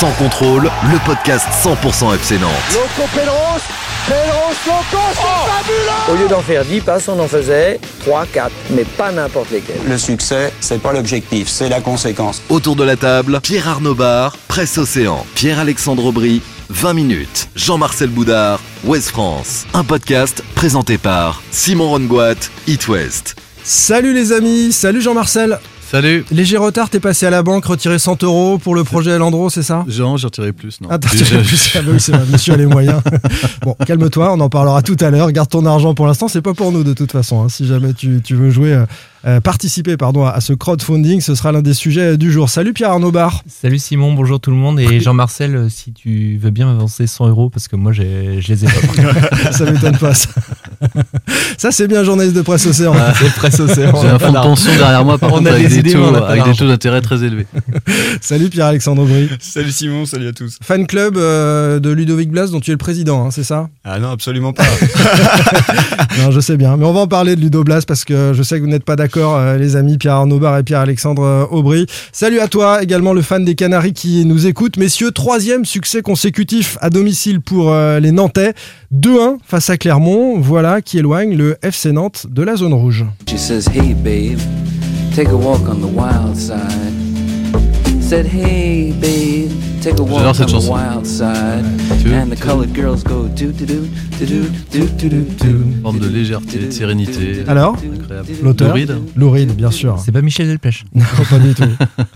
Sans contrôle, le podcast 100% FC Nantes. Loco Pedros, Pedros, Loco, c'est fabuleux Au lieu d'en faire 10 passes, on en faisait 3, 4, mais pas n'importe lesquels. Le succès, c'est pas l'objectif, c'est la conséquence. Autour de la table, Pierre Arnaud Bar, Presse Océan, Pierre-Alexandre Aubry, 20 minutes, Jean-Marcel Boudard, Ouest France. Un podcast présenté par Simon Rongoat, It West. Salut les amis, salut Jean-Marcel. Salut Léger retard, t'es passé à la banque retirer 100 euros pour le projet Landro, c'est ça? Jean, j'ai retiré plus, non Ah, t'as retiré plus. Ah bah oui, c'est vrai, monsieur a les moyens. bon, calme-toi, on en parlera tout à l'heure. Garde ton argent pour l'instant, c'est pas pour nous de toute façon. hein. Si jamais tu, tu veux jouer, euh, euh, participer pardon, à, à ce crowdfunding, ce sera l'un des sujets du jour. Salut Pierre Arnaud Bar. Salut Simon, bonjour tout le monde. Et Jean-Marcel, euh, si tu veux bien m'avancer 100 euros, parce que moi j'ai- je les ai pas. ça m'étonne pas. Ça, Ça, c'est bien, journaliste de presse océan. C'est presque océan. J'ai un fonds de pension derrière moi, par On contre, a avec des taux, avec des taux d'intérêt très élevés. Salut Pierre-Alexandre Aubry. Salut Simon, salut à tous. Fan club euh, de Ludovic Blas, dont tu es le président, hein, c'est ça? Ah non, absolument pas. Non, je sais bien. Mais on va en parler de Ludo Blas parce que je sais que vous n'êtes pas d'accord, euh, les amis Pierre Arnaud Bar et Pierre-Alexandre euh, Aubry. Salut à toi, également le fan des Canaries qui nous écoute. Messieurs, troisième succès consécutif à domicile pour euh, les Nantais. 2-1 face à Clermont. Voilà qui éloigne le FC Nantes de la zone rouge. She says, Hey, babe, take a walk on the wild side. Said, Hey, babe, take a walk J'adore on cette the chanson. wild side. And the colored girls go do do do do do do do do. Forme de légèreté, de sérénité. Alors. L'auteur Lauride Louride, bien sûr. C'est pas Michel Delpech. Non, pas du tout.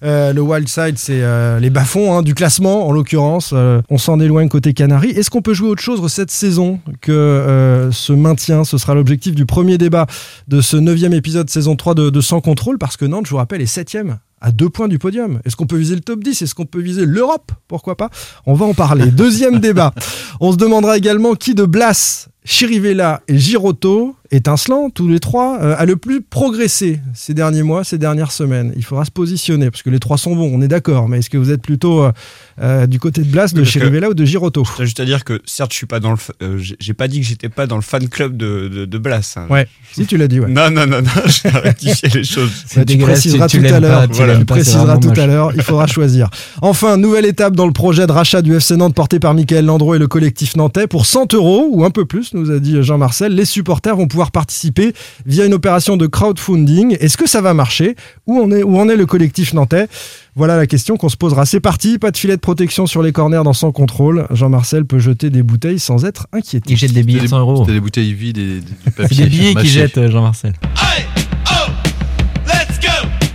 Euh, le Wild Side, c'est euh, les bas-fonds hein, du classement, en l'occurrence. Euh, on s'en éloigne côté Canaries. Est-ce qu'on peut jouer autre chose cette saison que euh, ce maintien? Ce sera l'objectif du premier débat de ce neuvième épisode saison 3 de, de Sans Contrôle, parce que Nantes, je vous rappelle, est septième à deux points du podium. Est-ce qu'on peut viser le top 10 Est-ce qu'on peut viser l'Europe? Pourquoi pas? On va en parler. Deuxième débat. On se demandera également qui de Blas, Chirivella et Giroto, étincelant tous les trois, euh, a le plus progressé ces derniers mois, ces dernières semaines. Il faudra se positionner, parce que les trois sont bons, on est d'accord, mais est-ce que vous êtes plutôt euh, euh, du côté de Blas, de Chirivella ou de Giroto T'as juste à dire que certes, je suis pas dans le. euh, j'ai pas dit que j'étais pas dans le fan club de, de, de Blas. hein. Ouais, si tu l'as dit, ouais. Non, non, non, non, je vais rectifier les choses. Tu préciseras tu- tu tout à l'heure. Voilà, tu préciseras tout à l'heure. Il faudra choisir. Enfin, nouvelle étape dans le projet de rachat du FC Nantes porté par Michael Landreau et le collectif nantais. Pour 100 euros ou un peu plus, nous a dit Jean-Marcel, les supporters vont pouvoir participer via une opération de crowdfunding. Est-ce que ça va marcher? Où en est, où en est le collectif nantais? Voilà la question qu'on se posera. C'est parti. Pas de filet de protection sur les corners dans son contrôle. Jean-Marcel peut jeter des bouteilles sans être inquiété. Il jette des billets de 100 euros. C'était des bouteilles vides et des- du C'est papier. des billets qu'il jette, Jean-Marcel.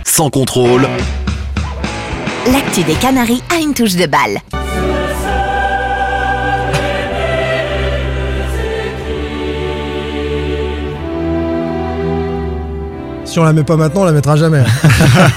Sans contrôle, L'actu des Canaries a une touche de balle. Si on la met pas maintenant, on la mettra jamais.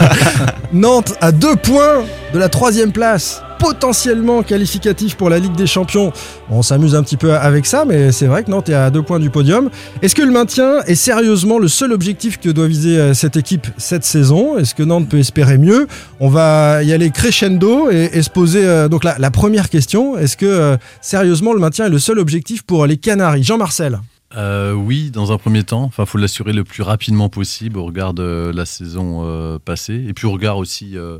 Nantes à deux points de la troisième place, potentiellement qualificatif pour la Ligue des Champions. On s'amuse un petit peu avec ça, mais c'est vrai que Nantes est à deux points du podium. Est-ce que le maintien est sérieusement le seul objectif que doit viser euh, cette équipe cette saison? Est-ce que Nantes peut espérer mieux? On va y aller crescendo et, et se poser euh, donc la, la première question. Est-ce que euh, sérieusement le maintien est le seul objectif pour les Canaries? Jean-Marcel Euh, oui, dans un premier temps. Enfin, faut l'assurer le plus rapidement possible au regard de la saison euh, passée. Et puis au regard aussi euh,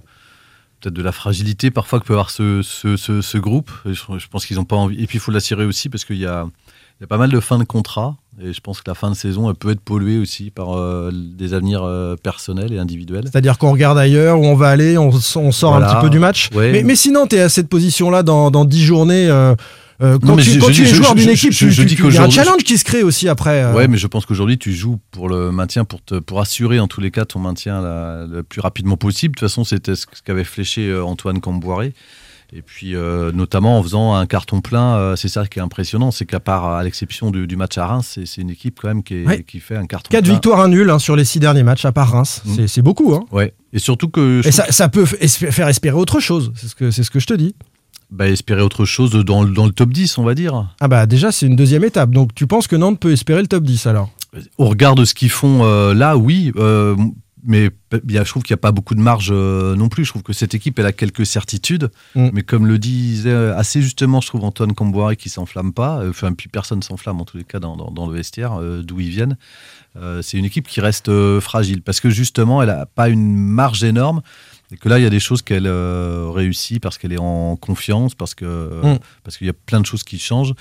peut-être de la fragilité parfois que peut avoir ce, ce, ce- ce groupe. Je, je pense qu'ils n'ont pas envie. Et puis il faut l'assurer aussi parce qu'il y a, il y a pas mal de fins de contrat. Et je pense que la fin de saison, elle peut être polluée aussi par euh, des avenirs euh, personnels et individuels. C'est-à-dire qu'on regarde ailleurs, où on va aller, on, on sort un petit peu du match. Ouais. Mais, mais sinon, tu es à cette position-là dans, dans 10 journées. euh, euh, quand Non, tu, je- quand je tu es je- joueur d'une équipe, tu- tu- dis il y a un challenge qui se crée aussi après. euh. Ouais, mais je pense qu'aujourd'hui, tu joues pour le maintien, pour, te, pour assurer en tous les cas ton maintien la- le plus rapidement possible. De toute façon, c'était ce qu'avait fléché euh, Antoine Camboiré. Et puis, euh, notamment en faisant un carton plein, euh, c'est ça qui est impressionnant, c'est qu'à part, à l'exception du, du match à Reims, c'est une équipe quand même qui, est- Ouais. qui fait un carton 4 plein. victoires, un nul hein, sur les 6 derniers matchs, à part Reims. Mm. C'est- beaucoup. Hein. Ouais. Et surtout que Et ça, ça peut faire espérer autre chose. C'est ce, que- ce que je te dis. Bah, espérer autre chose dans, le- dans le top 10, on va dire. Ah bah déjà, c'est une deuxième étape. Donc tu penses que Nantes peut espérer le top 10 alors? Au regard de ce qu'ils font euh, là, oui. euh, mais a- je trouve qu'il n'y a pas beaucoup de marge euh, non plus. Je trouve que cette équipe, elle a quelques certitudes. Mm. Mais comme le disait assez justement, je trouve Antoine Camboire qui s'enflamme pas. Enfin, puis personne s'enflamme en tous les cas dans, dans- dans le vestiaire, euh, d'où ils viennent. Euh, c'est une équipe qui reste fragile parce que justement, elle n'a pas une marge énorme. Et que là, il y a des choses qu'elle euh, réussit parce qu'elle est en confiance, parce que Mm. parce qu'il y a plein de choses qui changent.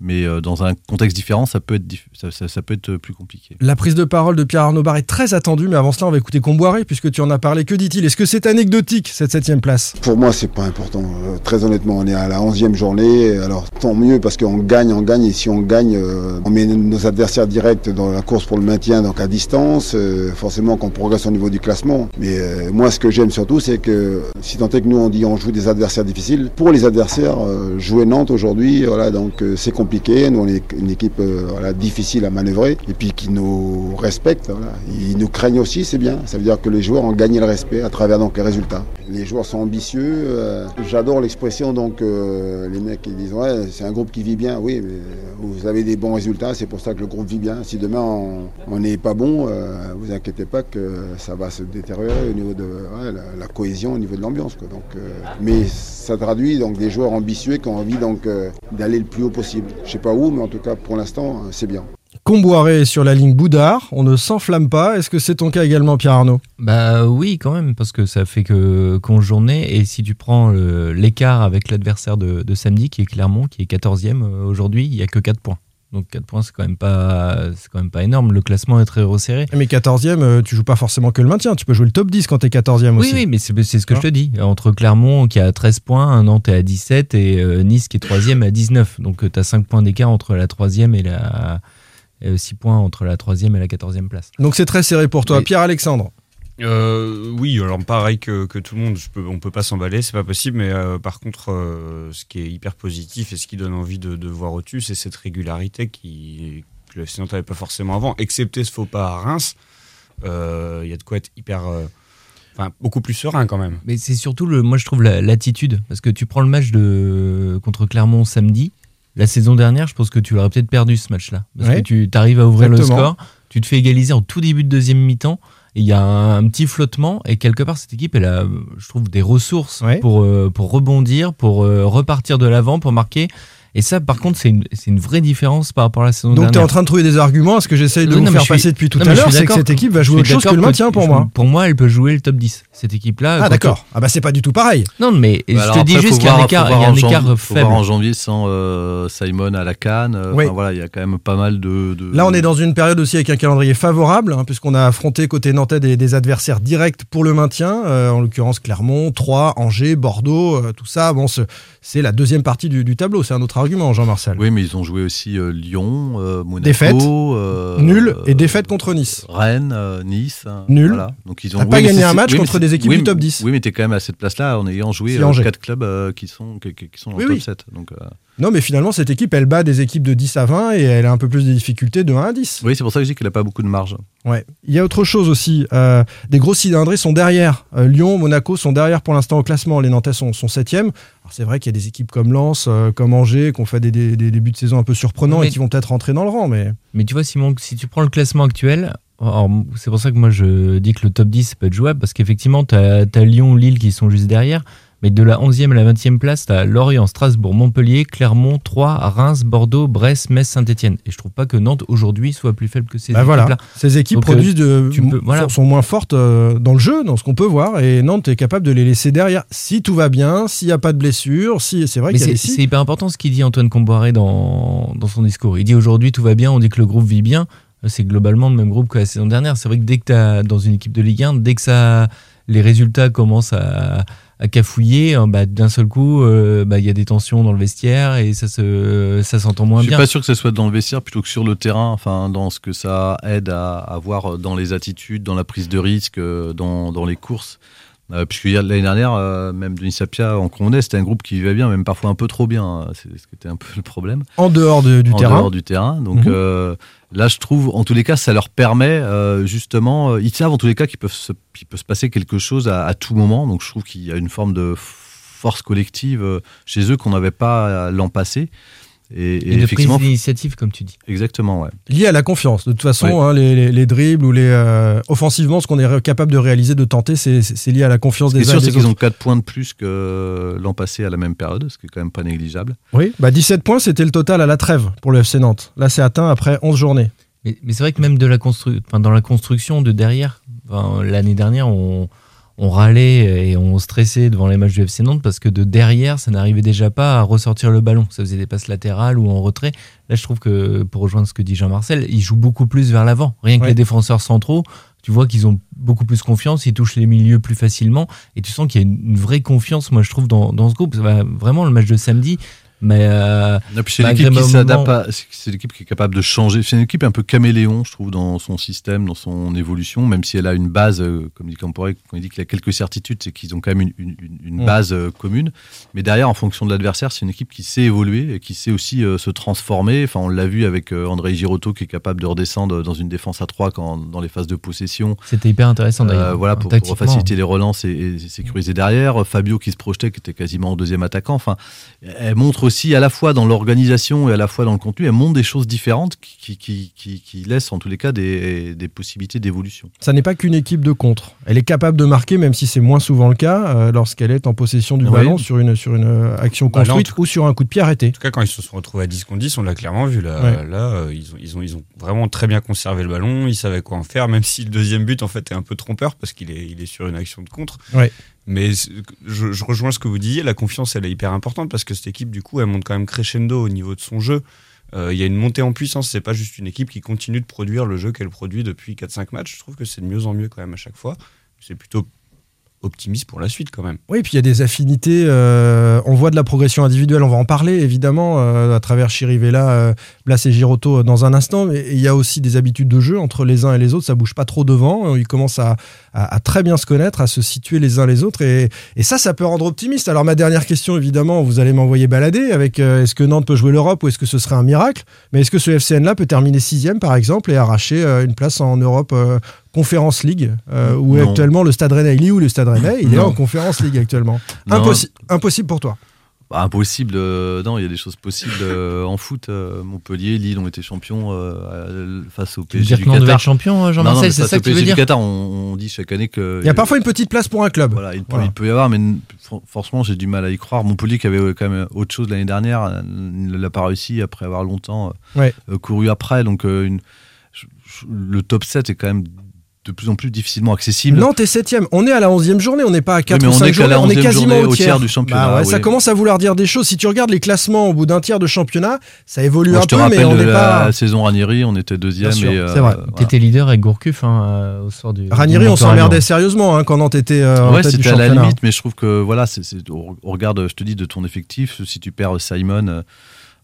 Mais euh, dans un contexte différent, ça peut être dif- ça, ça- ça peut être plus compliqué. La prise de parole de Pierre Arnaud Bar est très attendue, mais avant cela, on va écouter Comboiré, puisque tu en as parlé. Que dit-il? Est-ce que c'est anecdotique, cette septième place? Pour moi, c'est pas important. Euh, très honnêtement, on est à la 11e journée. Alors, tant mieux parce qu'on gagne, on gagne. Et si on gagne, euh, on met nos adversaires directs dans la course pour le maintien, donc à distance. Euh, forcément, qu'on progresse au niveau du classement. Mais euh, moi, ce que j'aime surtout, c'est que si tant est que nous, on dit on joue des adversaires difficiles, pour les adversaires, euh, jouer Nantes aujourd'hui, voilà, donc euh, c'est compliqué. Nous, on est une équipe euh, difficile à manœuvrer et puis qui nous respecte. Ils nous craignent aussi, c'est bien. Ça veut dire que les joueurs ont gagné le respect à travers donc les résultats. Les joueurs sont ambitieux. J'adore l'expression donc les mecs ils disent ouais c'est un groupe qui vit bien. Oui, mais vous avez des bons résultats, c'est pour ça que le groupe vit bien. Si demain on n'est pas bon, vous inquiétez pas que ça va se détériorer au niveau de la, la cohésion, au niveau de l'ambiance. quoi. Donc, euh, mais ça traduit donc des joueurs ambitieux qui ont envie donc euh, d'aller le plus haut possible. Je sais pas où, mais en tout cas pour l'instant euh, c'est bien. Comboiré sur la ligne Boudard, on ne s'enflamme pas. Est-ce que c'est ton cas également, Pierre Arnaud? Bah oui, quand même, parce que ça fait que 11 journées. Et si tu prends le- l'écart avec l'adversaire de, de samedi, qui est Clermont, qui est 14e euh, aujourd'hui, il n'y a que 4 points. Donc 4 points, c'est quand, même pas- c'est quand même pas énorme. Le classement est très resserré. Mais 14e, euh, tu joues pas forcément que le maintien, tu peux jouer le top 10 quand t'es 14e Oui, aussi. oui, mais c'est c'est ce que Hein je te dis. Entre Clermont qui a 13 points, Nantes est à 17 et euh, Nice qui est 3 à 19. Donc tu as 5 points d'écart entre la 3 et la. 6 points entre la 3 et la 14 place. Donc c'est très serré pour toi. Pierre-Alexandre Euh, oui, alors pareil que, que tout le monde, je peux, on peut pas s'emballer, c'est pas possible. Mais euh, par contre, euh, ce qui est hyper positif et ce qui donne envie de, de voir au-dessus, c'est cette régularité qui que le FC n'avait pas forcément avant, excepté ce faux pas à Reims. Il y a de quoi être hyper, enfin beaucoup plus serein quand même. Mais c'est surtout, le, moi je trouve la- l'attitude. Parce que tu prends le match de, contre Clermont samedi. La saison dernière, je pense que tu l'aurais peut-être perdu ce match-là. Parce Ouais. que tu arrives à ouvrir Exactement. le score, tu te fais égaliser en tout début de deuxième mi-temps. Il y a un, un petit flottement et quelque part cette équipe elle a, je trouve, des ressources Ouais. pour, euh, pour rebondir, pour euh, repartir de l'avant, pour marquer. Et ça, par contre, c'est une, c'est une vraie différence par rapport à la saison Donc tu es dernière. en train de trouver des arguments. Ce que j'essaye de vous non, faire suis- passer depuis tout non, à l'heure, c'est que cette équipe va jouer autre chose que le maintien pour moi. Pour moi, elle peut jouer le top 10. Cette équipe-là. Ah d'accord. Ah bah c'est pas du tout pareil. Non, mais Bah, je alors te dis juste qu'il y a un écart, y a voir un en écart janvier- faut faible. voir en janvier sans euh, Simon à la canne. euh, Oui. enfin, voilà, il y a quand même pas mal de. de- Là, on est dans une période aussi avec un calendrier favorable, hein, puisqu'on a affronté côté nantais des, des adversaires directs pour le maintien, euh, en l'occurrence Clermont, Troyes, Angers, Bordeaux, euh, tout ça. Bon, ce- c'est la deuxième partie du, du tableau. C'est un autre argument, Oui, mais ils ont joué aussi euh, Lyon, euh, Monaco. Défaite. euh, Nul et défaite contre Nice. Rennes, Nice. hein, Nul. Voilà. Donc ils ont oui, pas gagné un match oui, contre des équipes oui, du top mais- 10. Oui, mais t'es quand même à cette place-là en ayant joué quatre clubs qui sont qui, qui- sont dans le top oui. 7. Donc, euh, Non, mais finalement, cette équipe, elle bat des équipes de 10 à 20 et elle a un peu plus de difficultés de 1 à 10. Oui, c'est pour ça que je dis qu'il a pas beaucoup de marge. Ouais. Il y a autre chose aussi. euh, des gros cylindrés sont derrière. Euh, Lyon, Monaco sont derrière pour l'instant au classement. Les Nantais sont, sont 7e. Alors c'est vrai qu'il y a des équipes comme Lens, euh, comme Angers, qui ont fait des, des- des débuts de saison un peu surprenants Mais- et qui vont peut-être rentrer dans le rang. Mais Mais tu vois, Simon, si tu prends le classement actuel, alors, c'est pour ça que moi je dis que le top 10 peut être jouable, parce qu'effectivement, tu as, Lyon, Lille qui sont juste derrière, mais de la 11e à la 20e place, tu as Lorient, Strasbourg, Montpellier, Clermont, Troyes, Reims, Bordeaux, Brest, Metz, Saint-Etienne. Et je trouve pas que Nantes aujourd'hui soit plus faible que ces bah équipes-là. voilà, ces équipes Donc, euh, produisent de, tu peux- voilà. sont, moins fortes euh, dans le jeu, dans ce qu'on peut voir, et Nantes est capable de les laisser derrière. Si tout va bien, s'il n'y a pas de blessure, si c'est vrai a c'est hyper important ce qu'il dit Antoine Comboiré dans, dans son discours. Il dit aujourd'hui tout va bien, on dit que le groupe vit bien. C'est globalement le même groupe que la saison dernière. C'est vrai que dès que tu as dans une équipe de Ligue 1, dès que ça, les résultats commencent à cafouiller, hein, bah, d'un seul coup, euh, bah, il y a des tensions dans le vestiaire et ça se, ça s'entend moins je suis bien. pas sûr que ce soit dans le vestiaire plutôt que sur le terrain, enfin dans ce que ça aide à avoir dans les attitudes, dans la prise de risque, euh, dans, dans les courses. Euh, puisque l'année dernière, euh, même Denis Sapia en Condé, c'était un groupe qui vivait bien, même parfois un peu trop bien. C'est ce qui était un peu le problème. En dehors de- du en terrain. dehors du terrain. Donc Mhm. euh, là, je trouve, en tous les cas, ça leur permet justement. ils savent en tous les cas qu'il peut se, peut se passer quelque chose à, à tout moment. Donc je trouve qu'il y a une forme de force collective chez eux qu'on n'avait pas l'an passé. Et, Et, de prise d'initiative, comme tu dis. exactement, ouais. lié à la confiance. De toute façon, Ouais. hein, les, les- les dribbles ou les euh, offensivement, ce qu'on est capable de réaliser, de tenter, c'est- c'est c'est lié à la confiance des uns sûr, et c'est qu'ils ont 4 points de plus que l'an passé à la même période, ce qui est quand même pas négligeable. Oui, bah 17 points, c'était le total à la trêve pour le FC Nantes. Là, c'est atteint après 11 journées. Mais, mais c'est vrai que même de la constru- enfin, dans la construction de derrière, enfin, l'année dernière, on, on râlait et on stressait devant les matchs du FC Nantes parce que de derrière, ça n'arrivait déjà pas à ressortir le ballon. Ça faisait des passes latérales ou en retrait. Là, je trouve que, pour rejoindre ce que dit Jean-Marcel, il joue beaucoup plus vers l'avant. Rien que Ouais. les défenseurs centraux, tu vois qu'ils ont beaucoup plus confiance, ils touchent les milieux plus facilement et tu sens qu'il y a une, vraie confiance, moi, je trouve, dans, dans ce groupe. Ça va- Vraiment, le match de samedi, mais. euh, c'est l'équipe qui s'adapte, à- c'est- l'équipe qui est capable de changer. C'est une équipe un peu caméléon, je trouve, dans son système, dans son évolution, même si elle a une base, euh, comme dit Camporé, quand il dit qu'il y a quelques certitudes, c'est qu'ils ont quand même une, une- une- une Mm. base euh, commune. Mais derrière, en fonction de l'adversaire, c'est une équipe qui sait évoluer et qui sait aussi se transformer. Enfin, on l'a vu avec André Girotto qui est capable de redescendre dans une défense à 3 quand, dans les phases de possession. C'était hyper intéressant d'ailleurs. Voilà, pour, faciliter les relances et, et sécuriser derrière. Fabio qui se projetait, qui était quasiment deuxième attaquant. Enfin, elle montre aussi à la fois dans l'organisation et à la fois dans le contenu, elle montre des choses différentes qui, qui, qui, qui laissent en tous les cas des, des possibilités d'évolution. Ça n'est pas qu'une équipe de contre. Elle est capable de marquer, même si c'est moins souvent le cas, euh, lorsqu'elle est en possession du Oui. ballon sur une, sur une euh, action Bah là, construite ou sur un coup de pied arrêté. En tout cas, quand ils se sont retrouvés à 10 contre 10, on l'a clairement vu. Là, Ouais. là euh, ils, ont, ils, ont, ils ont vraiment très bien conservé le ballon. Ils savaient quoi en faire, même si le deuxième but, en fait, est un peu trompeur parce qu'il est, il est sur une action de contre. Ouais. Mais je rejoins ce que vous disiez. La confiance, elle est hyper importante parce que cette équipe, du coup, elle monte quand même crescendo au niveau de son jeu. Euh, Il y a une montée en puissance. C'est pas juste une équipe qui continue de produire le jeu qu'elle produit depuis 4-5 matchs. Je trouve que c'est de mieux en mieux quand même à chaque fois. C'est plutôt optimiste pour la suite quand même. Oui, puis il y a des affinités. euh, on voit de la progression individuelle. On va en parler évidemment euh, à travers Chirivella, euh, Blas et Giroto euh, dans un instant. Mais il y a aussi des habitudes de jeu entre les uns et les autres. Ça bouge pas trop devant. Ils commencent à, très bien se connaître, à se situer les uns les autres. Et, ça, ça peut rendre optimiste. Alors ma dernière question, évidemment, vous allez m'envoyer balader avec est-ce que Nantes peut jouer l'Europe ou est-ce que ce serait un miracle? Mais est-ce que ce FCN-là peut terminer sixième par exemple et arracher une place en Europe Conference League euh, où Non. actuellement le Stade Rennais il est où le Stade Rennais? Il est en Conference League actuellement. Non. Impossi- impossible pour toi? Bah, impossible, euh, non, il y a des choses possibles euh, en foot. euh, Montpellier, Lille ont été champions euh, face au Tu veux PSG dire du Qatar. champion, Jean-Marcel, c'est face ça que tu veux PSG du dire Qatar, on, on dit chaque année que Il y a parfois une petite place pour un club. Voilà, il peut, Voilà. il peut y avoir, mais franchement, j'ai du mal à y croire. Montpellier, qui avait quand même autre chose l'année dernière, ne l'a pas réussi après avoir longtemps Ouais. couru après. Donc, euh, une- le top 7 est quand même de plus en plus difficilement accessible. Nantes est septième. On est à la 11e journée, on n'est pas à 4 mais ou on 5 est qu'à journées, la on est 11e quasiment journée, au au tiers. tiers du championnat, Bah ouais, Ça oui. commence à vouloir dire des choses. Si tu regardes les classements au bout d'un tiers de championnat, ça évolue Moi, un je te peu, mais rappelle on de n'est la pas. saison Ranieri, on était deuxième. Bien sûr, et, euh, c'est vrai. voilà. T'étais leader avec Gourcuff hein, euh, au sort du. Ranieri, du on s'emmerdait sérieusement hein, quand Nantes était euh, en ouais, c'était à la limite, mais je trouve que voilà, c'est, c'est- on on regarde, je te dis, de ton effectif, si tu perds Simon euh,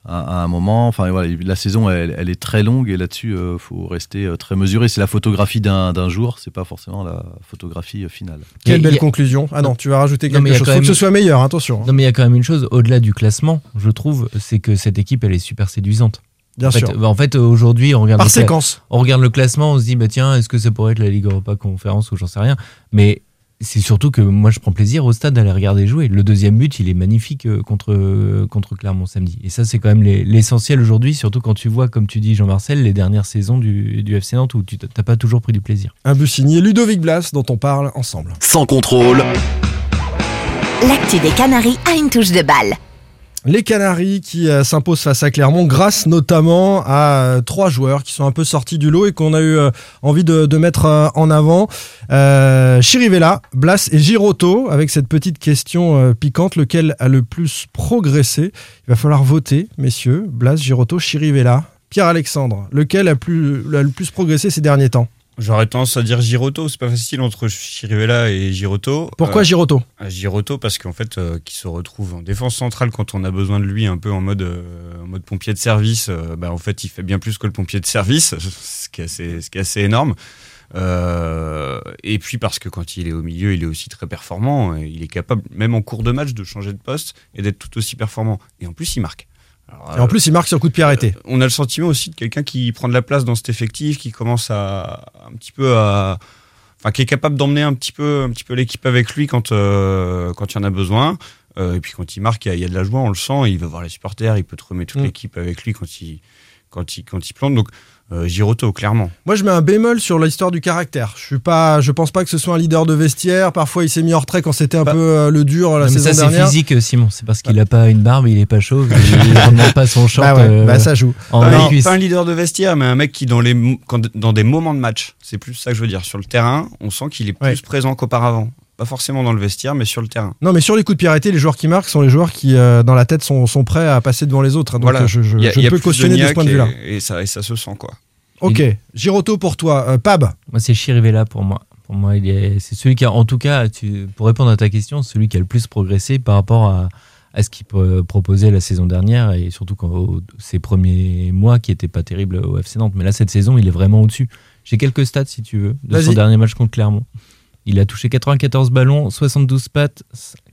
à, à un moment, enfin voilà, la saison elle, elle est très longue et là-dessus, il faut rester euh, très mesuré. C'est la photographie d'un, d'un jour, c'est pas forcément la photographie euh, finale. Quelle belle a- conclusion. Ah non, tu vas rajouter Non, quelque a chose. Faut que ce soit meilleur, attention. hein. Non, mais il y a quand même une chose, au-delà du classement, je trouve, c'est que cette équipe, elle est super séduisante. Bien en fait, sûr. bah, en fait, aujourd'hui, on regarde, Par séquence. on regarde le classement, on se dit, bah, tiens, est-ce que ça pourrait être la Ligue Europa Conférence ou j'en sais rien. Mais c'est surtout que moi, je prends plaisir au stade d'aller regarder jouer. Le deuxième but, il est magnifique euh, contre, euh, contre Clermont samedi. Et ça, c'est quand même les- l'essentiel aujourd'hui, surtout quand tu vois, comme tu dis, Jean-Marcel, les dernières saisons du, du FC Nantes où tu n'as pas toujours pris du plaisir. Un but signé Ludovic Blas dont on parle ensemble. Sans contrôle, L'actu des Canaries a une touche de balle. Les Canaries qui euh, s'imposent face à Clermont grâce notamment à euh, trois joueurs qui sont un peu sortis du lot et qu'on a eu euh, envie de, mettre en avant. Chirivella, Blas et Giroto avec cette petite question piquante, lequel a le plus progressé? Il va falloir voter, messieurs. Blas, Giroto, Chirivella. Pierre-Alexandre, lequel a le plus progressé ces derniers temps? J'aurais tendance à dire Giroto, c'est pas facile entre Chirivella et Giroto. Pourquoi Euh, Giroto à Giroto parce qu'en fait, euh, qui se retrouve en défense centrale quand on a besoin de lui, un peu en mode, euh, en mode pompier de service. euh, bah, en fait, il fait bien plus que le pompier de service, ce qui est assez, ce qui est assez énorme. Euh, et puis parce que quand il est au milieu, il est aussi très performant. il est capable, même en cours de match, de changer de poste et d'être tout aussi performant. Et en plus, il marque. Alors, Et en plus, il marque sur coup de pied arrêté. on a le sentiment aussi de quelqu'un qui prend de la place dans cet effectif, qui commence à un petit peu à, enfin, qui est capable d'emmener un petit peu, un petit peu l'équipe avec lui quand euh, quand il y en a besoin. Euh, et puis quand il marque, il y, a- il y a de la joie, on le sent. Il va voir les supporters, il peut te remettre toute Mm. l'équipe avec lui quand il quand il quand il plante. Donc euh, Giroto, clairement. Moi, je mets un bémol sur l'histoire du caractère. Je suis pas, je pense pas que ce soit un leader de vestiaire. Parfois, il s'est mis en retrait quand c'était un Bah. peu euh, le dur la Non, mais saison ça, c'est dernière. physique, euh, Simon. C'est parce qu'il a pas une barbe, il est pas chauve, il ne remonte pas son short. Bah ouais, euh, bah ça joue. en Pas, un- pas leader de vestiaire, mais un mec qui dans les quand- dans des moments de match, c'est plus ça que je veux dire. Sur le terrain, on sent qu'il est plus Ouais. présent qu'auparavant. Pas forcément dans le vestiaire, mais sur le terrain. Non, mais sur les coups de pied arrêtés, les joueurs qui marquent sont les joueurs qui, euh, dans la tête, sont, sont prêts à passer devant les autres. Donc Voilà. je, a- peux de cautionner de ce point de vue-là. Et, et ça, et ça se sent, quoi. Ok, Giroto pour toi. Euh, Pab, Moi, c'est Chirivella pour moi. Pour moi, il est, c'est celui qui a, en tout cas, tu- pour répondre à ta question, celui qui a le plus progressé par rapport à, à ce qu'il pro- proposait la saison dernière et surtout quand, au- ces premiers mois qui n'étaient pas terribles au FC Nantes. Mais là, cette saison, il est vraiment au-dessus. J'ai quelques stats, si tu veux, de son dernier match contre Clermont. Il a touché 94 ballons, 72 pattes,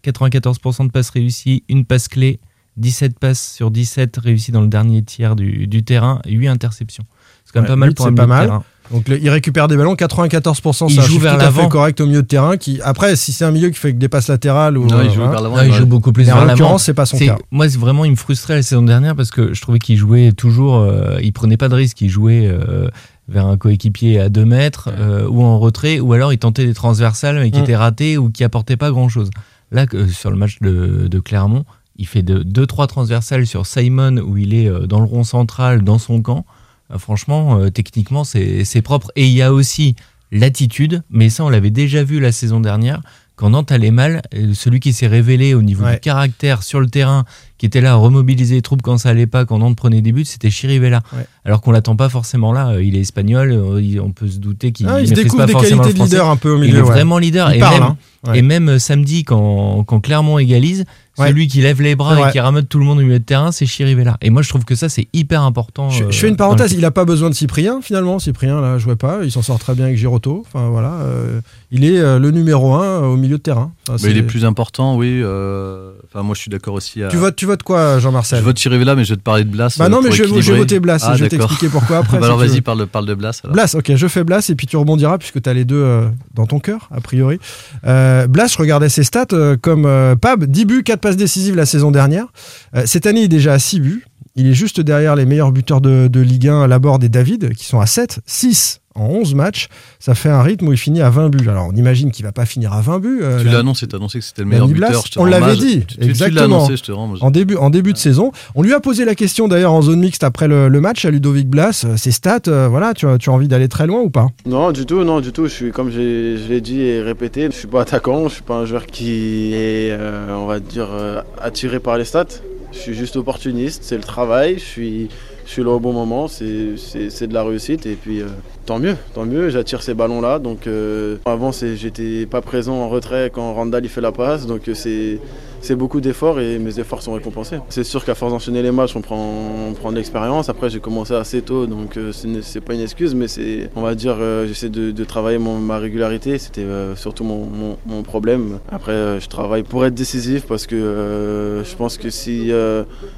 94% de passes réussies, une passe clé, 17 passes sur 17 réussies dans le dernier tiers du, du terrain, 8 interceptions. C'est quand même Ouais, pas mal pour un pas mal. terrain. Donc le- il récupère des ballons, 94%, Il un joue vers tout à fait l'avant. correct au milieu de terrain. Qui, après, si c'est un milieu qui fait que des passes latérales ou Non, il euh, joue voilà. vers l'avant. Non, il joue beaucoup plus Mais en vers l'avant. l'occurrence, c'est pas son C'est- cas. Moi, c'est vraiment, il me frustrait la saison dernière parce que je trouvais qu'il jouait toujours, euh, il prenait pas de risque, il jouait euh, vers un coéquipier à 2 mètres euh, ou en retrait, ou alors il tentait des transversales mais qui Mm. étaient ratés ou qui apportaient pas grand chose. Là, que- sur le match de, de Clermont, il fait 2-3 transversales sur Simon où il est euh, dans le rond central, dans son camp. Euh, franchement, euh, techniquement, c'est propre. Et il y a aussi l'attitude, mais ça, on l'avait déjà vu la saison dernière. Quand Nantes allait mal, euh, celui qui s'est révélé au niveau Ouais. du caractère sur le terrain, qui était là à remobiliser les troupes quand ça allait pas, quand Nantes prenait des buts, c'était Chirivella. Ouais. Alors qu'on l'attend pas forcément là. Euh, Il est espagnol, euh, il- on peut se douter qu'il Ah, il maîtrise pas des forcément qualités le français. leader un peu au Il milieu. est ouais. vraiment leader. Il et, parle, même, hein. Ouais. et même euh, samedi, quand, quand Clermont égalise, Ouais. celui qui lève les bras et qui ramène tout le monde au milieu de terrain, c'est Chirivella. Et moi, je trouve que ça, c'est hyper important. Je, euh, je fais une parenthèse, il a pas besoin de Cyprien finalement. Cyprien là jouait pas, il s'en sort très bien avec Giroto. Enfin voilà, euh, il est euh, le numéro un au milieu de terrain. Enfin, Mais il c'est- est plus important, oui. euh, Enfin, moi, je suis d'accord aussi. À... Tu votes, tu votes quoi, Jean-Marcel Je vote Chirivella, mais je vais te parler de Blas. Bah euh, non, pour mais je, je vais voter Blas. Ah, je vais t'expliquer pourquoi après. Bah alors, si tu vas-y, parle, parle de Blas. alors. Blas, ok, je fais Blas et puis tu rebondiras puisque tu as les deux euh, dans ton cœur, a priori. Euh, Blas, je regardais ses stats euh, comme euh, Pab, 10 buts, 4 passes décisives la saison dernière. Euh, cette année, il est déjà à 6 buts. Il est juste derrière les meilleurs buteurs de, de Ligue 1, Laborde et David, qui sont à 7, 6 en 11 matchs. Ça fait un rythme où il finit à 20 buts. Alors on imagine qu'il va pas finir à 20 buts. euh, Tu l'as annoncé, t'as annoncé que c'était le meilleur Blas, buteur. je te on l'avait dit, Tu- exactement. annoncé, je te rends. En début, en début de saison, on lui a posé la question d'ailleurs en zone mixte après le, le match à Ludovic Blas. euh, Ses stats, euh, voilà, tu as, tu as envie d'aller très loin ou pas? Non, du tout, non, du tout. Je suis, comme je l'ai dit et répété, je suis pas attaquant, je suis pas un joueur qui est, euh, on va dire, euh, attiré par les stats. Je suis juste opportuniste, c'est le travail, je suis, je suis là au bon moment, c'est de la réussite et puis euh, tant mieux, tant mieux, j'attire ces ballons-là. Donc euh, avant, j'étais pas présent en retrait quand Randall il fait la passe, donc euh, c'est c'est beaucoup d'efforts et mes efforts sont récompensés. C'est sûr qu'à force d'enchaîner les matchs, on prend, on prend de l'expérience. Après, j'ai commencé assez tôt, donc euh, c'est pas une excuse, mais c'est, on va dire, euh, j'essaie de, travailler ma régularité. C'était euh, surtout mon, problème. Après, je travaille pour être décisif parce que je pense que si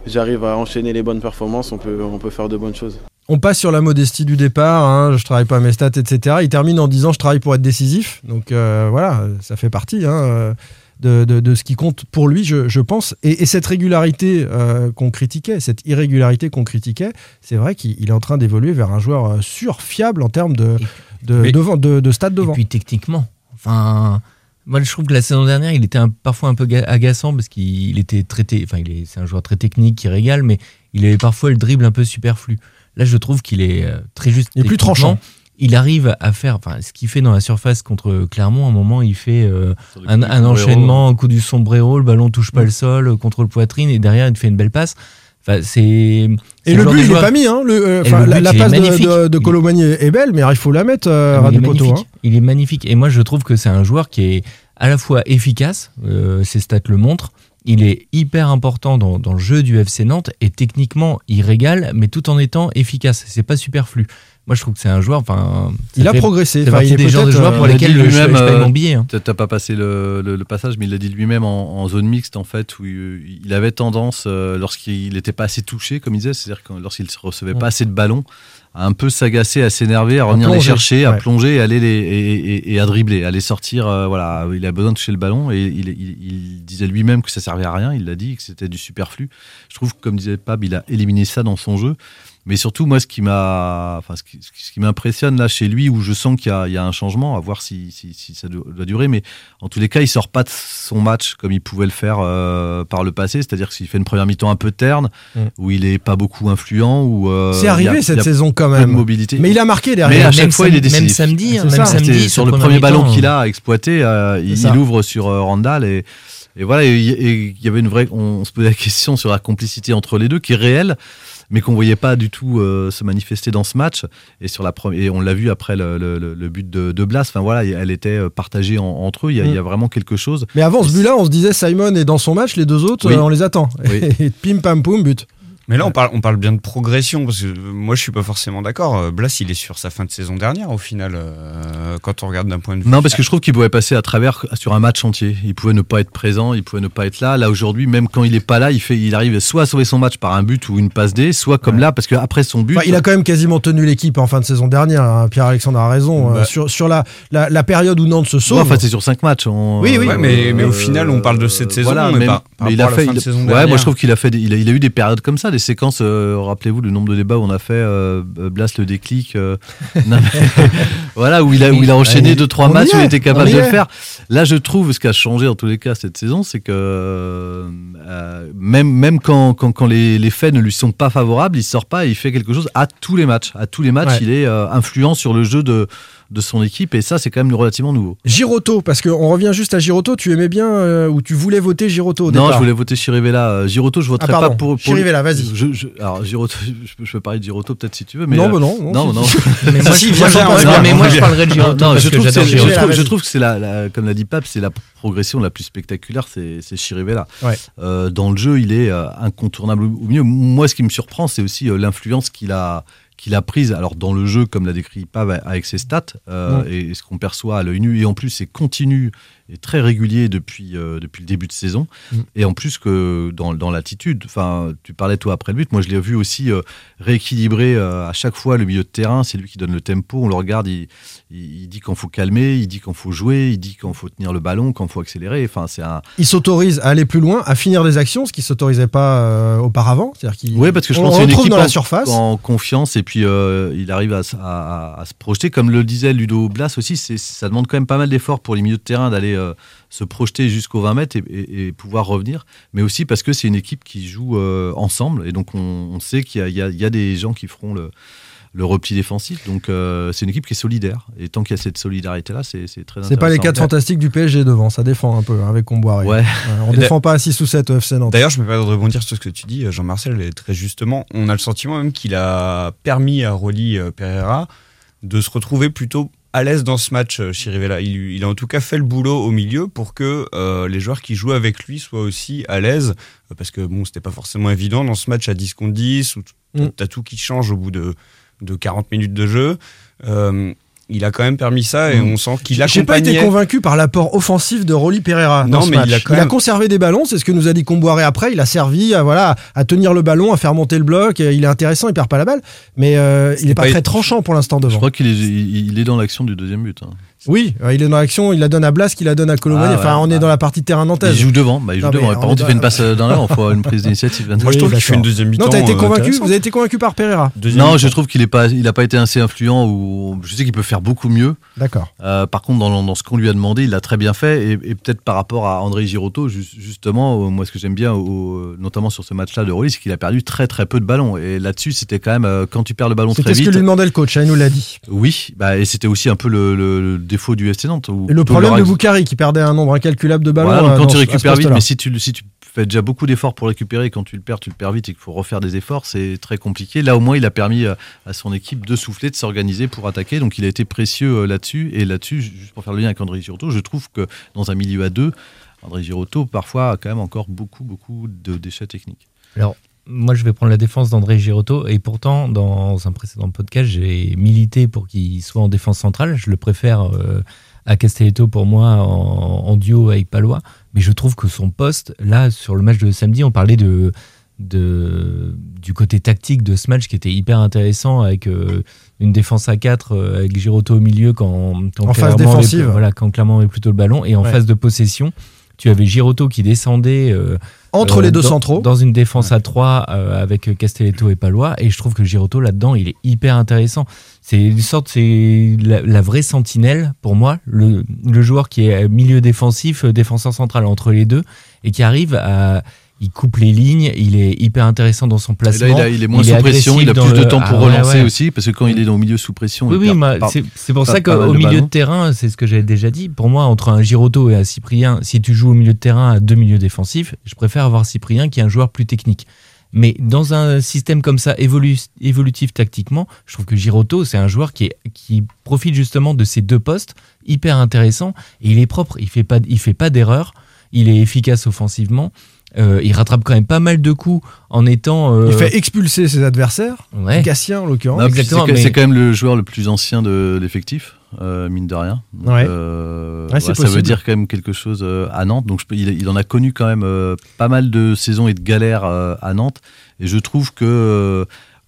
j'arrive à enchaîner les bonnes performances, on peut, on peut faire de bonnes choses. On passe sur la modestie du départ, hein, je travaille pas mes stats, etc. Il termine en disant je travaille pour être décisif. Donc voilà, ça fait partie hein, de, de- de ce qui compte pour lui, je, je pense. Et, et cette régularité euh, qu'on critiquait, cette irrégularité qu'on critiquait, c'est vrai qu'il il est en train d'évoluer vers un joueur euh, sûr, fiable en termes de, de, de, de stade Et devant. puis techniquement, enfin, moi je trouve que la saison dernière, il était un- parfois un peu ga- agaçant parce qu'il était traité, enfin, il est, c'est un joueur très technique qui régale, mais il avait parfois le dribble un peu superflu. Là, je trouve qu'il est euh, très juste. Il est plus tranchant. Il arrive à faire, enfin, ce qu'il fait dans la surface contre Clermont, à un moment, il fait euh, le un, enchaînement, un coup du sombrero, le ballon touche pas le sol, euh, contrôle poitrine, et derrière, il te fait une belle passe. Enfin, c'est. Et le genre but, il est joueur- pas mis. Hein, le, euh, le la, but, passe de, magnifique. de, est belle, mais il faut la mettre euh, Ah, ras il, est poteau. magnifique. il est magnifique. Et moi, je trouve que c'est un joueur qui est à la fois efficace, euh, ses stats le montrent, il est hyper important dans, dans le jeu du FC Nantes et techniquement, il régale, mais tout en étant efficace. C'est pas superflu. Moi, je trouve que c'est un joueur. Enfin, Il a progressé. Enfin, il est des genres de joueurs euh, pour il a lesquels dit je, je lui-même, paye mon billet. hein. T'as t'as pas passé le, le- le passage, mais il l'a dit lui-même en, en zone mixte, en fait, où il, il avait tendance, euh, lorsqu'il n'était pas assez touché, comme il disait, c'est-à-dire lorsqu'il ne recevait pas assez de ballons, à un peu s'agacer, à s'énerver, à revenir les plonger, chercher, à ouais. plonger, à aller les, et, et- et à dribbler, à les sortir. euh, voilà, il a besoin de toucher le ballon et il, il- il disait lui-même que ça servait à rien. Il l'a dit que c'était du superflu. Je trouve que, comme disait Pab, il a éliminé ça dans son jeu. Mais surtout, moi, ce qui m'a, enfin, ce qui, ce qui m'impressionne là chez lui, où je sens qu'il y a, il y a un changement, à voir si, si, si ça doit durer. Mais en tous les cas, il sort pas de son match comme il pouvait le faire euh, par le passé. C'est-à-dire que s'il fait une première mi-temps un peu terne, Mm. où il est pas beaucoup influent, où euh, C'est a- arrivé cette a saison quand même. mobilité. Mais il a marqué Mais derrière. à chaque Même fois, il est décisif. même samedi, même samedi, sur le premier ballon qu'il a exploité, euh, il, il ouvre sur euh, Randall et, et voilà. il y avait une vraie. On se posait la question sur la complicité entre les deux qui est réelle, mais qu'on voyait pas du tout euh, se manifester dans ce match. Et sur la première, et on l'a vu après le, le- le- le but de, de Blas. Enfin voilà, elle était euh, partagée en- entre eux. Il y, a, Mm. il y a vraiment quelque chose. Mais avant ce but-là, on se disait Simon est dans son match, les deux autres, Oui. euh, on les attend. Oui. Et pim pam poum, but. Mais là, on parle, on parle bien de progression, parce que euh, moi, je suis pas forcément d'accord. Euh, Blas, il est sur sa fin de saison dernière, au final, euh, quand on regarde d'un point de vue. Non, parce que je trouve qu'il pouvait passer à travers sur un match entier. Il pouvait ne pas être présent, il pouvait ne pas être là. Là aujourd'hui, même quand il est pas là, il fait, il arrive soit à sauver son match par un but ou une passe D, soit comme là, parce qu'après son but, Enfin, il a quand même quasiment tenu l'équipe en fin de saison dernière. hein. Pierre-Alexandre a raison. euh, Bah. sur sur la, la, la période où Nantes se Ouais, sauve. enfin, c'est sur 5 matchs. on- Oui, oui. Ouais, mais, mais au Euh, final, on parle de cette saison, voilà, mais, il a fait. fin il- de saison ouais, moi je trouve qu'il a fait. des- il, a, il a eu des périodes comme ça, des séquences. euh, Rappelez-vous le nombre de débats où on a fait euh, Blas le déclic. euh, non, mais- voilà où il a où il a enchaîné Ouais, deux trois matchs où il était capable de le faire. Là, je trouve ce qui a changé en tous les cas cette saison, c'est que euh, euh, même même quand quand, quand les, les faits ne lui sont pas favorables, il sort pas et il fait quelque chose à tous les matchs. À tous les matchs, Ouais. il est euh, influent sur le jeu de de son équipe et ça c'est quand même relativement nouveau. Giroto, parce qu'on revient juste à Giroto. Tu aimais bien euh, ou tu voulais voter Giroto au Non, départ je voulais voter Chirivella. Euh, Giroto, je voterais Ah, pas pour. pour Chirivella, vas-y. Je, je- alors, Giroto, je, peux- je peux parler de Giroto peut-être si tu veux, mais. Non, euh, bah non, non, non. Mais moi, Si, non, mais moi, je parlerai de Giroto Non, parce je que trouve, que c'est- je, Giroto. trouve, je vas-y. trouve que c'est la, la- comme l'a dit Pape, c'est la progression la plus spectaculaire, c'est Chirivella. Ouais. Euh, dans le jeu, il est incontournable au mieux. Moi, ce qui me surprend, c'est aussi l'influence qu'il a qu'il a prise. Alors dans le jeu, comme l'a décrit Pape avec ses stats euh, et, ce qu'on perçoit à l'œil nu, et en plus c'est continu très régulier depuis euh, depuis le début de saison. Mm. Et en plus que dans, dans l'attitude, tu parlais toi après le but, moi je l'ai vu aussi euh, rééquilibrer euh, à chaque fois le milieu de terrain. C'est lui qui donne le tempo. On le regarde, il, il, il dit qu'on faut calmer, il dit qu'on faut jouer, il dit qu'on faut tenir le ballon, qu'on faut accélérer. Enfin, c'est un. Il s'autorise à aller plus loin, à finir des actions, ce qui s'autorisait pas auparavant. C'est-à-dire qu'il Oui, parce que je on pense une équipe dans la en- surface. en confiance et puis il arrive à, à- à- à se projeter. Comme le disait Ludo Blas aussi, ça demande quand même pas mal d'efforts pour les milieux de terrain d'aller euh, se projeter jusqu'aux 20 mètres et, et- et pouvoir revenir. Mais aussi parce que c'est une équipe qui joue euh, ensemble et donc on, on sait qu'il y a, y y des gens qui feront le, le repli défensif. Donc euh, c'est une équipe qui est solidaire et tant qu'il y a cette solidarité-là, c'est c'est très C'est pas les intéressant. quatre fantastiques du PSG devant, ça défend un peu hein, avec Comboiré. Ouais. Euh, on défend pas à 6 ou 7 au FC Nantes. D'ailleurs, je me permets de rebondir sur ce que tu dis, Jean-Marcel, et très justement, on a le sentiment même qu'il a permis à Rolly Pereira de se retrouver plutôt à l'aise dans ce match, euh, Chirivella. Il, il a en tout cas fait le boulot au milieu pour que euh, les joueurs qui jouent avec lui soient aussi à l'aise, euh, parce que bon, c'était pas forcément évident dans ce match à 10 contre 10, où Mm. t'as tout qui change au bout de, de 40 minutes de jeu. Euh, il a quand même permis ça et Mm. on sent qu'il J'ai pas été convaincu par l'apport offensif de Rolly Pereira. dans Non, ce mais match. il a quand même- conservé des ballons, c'est ce que nous a dit Comboiré après. Il a servi à, voilà, à tenir le ballon, à faire monter le bloc. Il est intéressant, il perd pas la balle. Mais euh, il est pas, pas- très tranchant pour l'instant Je devant. crois qu'il est, il il est dans l'action du deuxième but. hein. Oui, euh, il est dans l'action, il la donne à Blas, qu'il la donne à Colomani. Ah, enfin, ouais, on est bah. dans la partie de terrain Il nantaise. joue devant, bah, il joue Non, devant. Par contre, il fait une dans- passe d'un il faut une prise d'initiative. Moi, je trouve qu'il fait une deuxième mi-temps. Non, t'as été euh, convaincu, vous avez été convaincu par Pereira. Deuxième Non, je trouve qu'il n'est pas, il a pas été assez influent. Ou je sais qu'il peut faire beaucoup mieux. D'accord. Euh, par contre, dans, dans ce qu'on lui a demandé, il l'a très bien fait. Et, et peut-être par rapport à André Girotto, ju- justement, euh, moi, ce que j'aime bien, au- notamment sur ce match-là de Rolly, c'est qu'il a perdu très très peu de ballons. Et là-dessus, c'était quand même euh, quand tu perds le ballon très C'était ce que vite. lui demandait le coach, hein, il nous l'a dit. Oui, bah, et c'était aussi un peu le défaut du FC Nantes. où- le problème de Boukari qui perdait un nombre incalculable de ballons. Voilà, euh, quand tu récupères vite, mais si tu, si tu fais déjà beaucoup d'efforts pour récupérer, quand tu le perds, tu le perds vite et qu'il faut refaire des efforts, c'est très compliqué. Là, au moins, il a permis euh, à son équipe de souffler, de s'organiser pour attaquer. Donc, il a été précieux euh, là-dessus. Et là-dessus, ju- juste pour faire le lien avec André Girotto, je trouve que dans un milieu à deux, André Girotto, parfois, a quand même encore beaucoup, beaucoup de déchets techniques. Alors, moi, je vais prendre la défense d'André Girotto. Et pourtant, dans un précédent podcast, j'ai milité pour qu'il soit en défense centrale. Je le préfère euh, à Castelletto pour moi en, en duo avec Palois. Mais je trouve que son poste, là, sur le match de samedi, on parlait de, de, du côté tactique de ce match qui était hyper intéressant avec euh, une défense à 4 euh, avec Girotto au milieu quand, quand En phase défensive. voilà, quand Clermont avait plutôt le ballon et en Ouais. phase de possession tu avais Giroto qui descendait euh, Entre les deux dans- centraux. dans une défense à 3 avec Castelletto et Palois et je trouve que Giroto là-dedans il est hyper intéressant c'est une sorte c'est la, la vraie sentinelle pour moi le, le joueur qui est milieu défensif euh, défenseur central entre les deux et qui arrive à il coupe les lignes, il est hyper intéressant dans son Et placement. là, il, a- il est moins sous pression, il a plus de temps pour Ah relancer ouais. aussi, parce que quand il est au milieu sous pression, Oui, il oui, c'est pour ça qu'au milieu de terrain, c'est ce que j'avais déjà dit. Pour moi, entre un Giroto et un Cyprien, si tu joues au milieu de terrain à deux milieux défensifs, je préfère avoir Cyprien qui est un joueur plus technique. Mais dans un système comme ça, évolu- évolutif tactiquement, je trouve que Giroto, c'est un joueur qui, est- qui profite justement de ces deux postes, hyper intéressant, et il est propre, il fait pas, il fait pas d'erreur, il est efficace offensivement, euh, il rattrape quand même pas mal de coups en étant... euh, Il fait expulser ses adversaires. Ouais. Gatien, en l'occurrence. Exactement, c'est mais- quand même le joueur le plus ancien de l'effectif, euh, mine de rien. Donc, Ouais. euh, Ouais, c'est ouais, ça veut dire quand même quelque chose euh, à Nantes. Donc je il, il en a connu quand même euh, pas mal de saisons et de galères euh, à Nantes. Et je trouve que euh,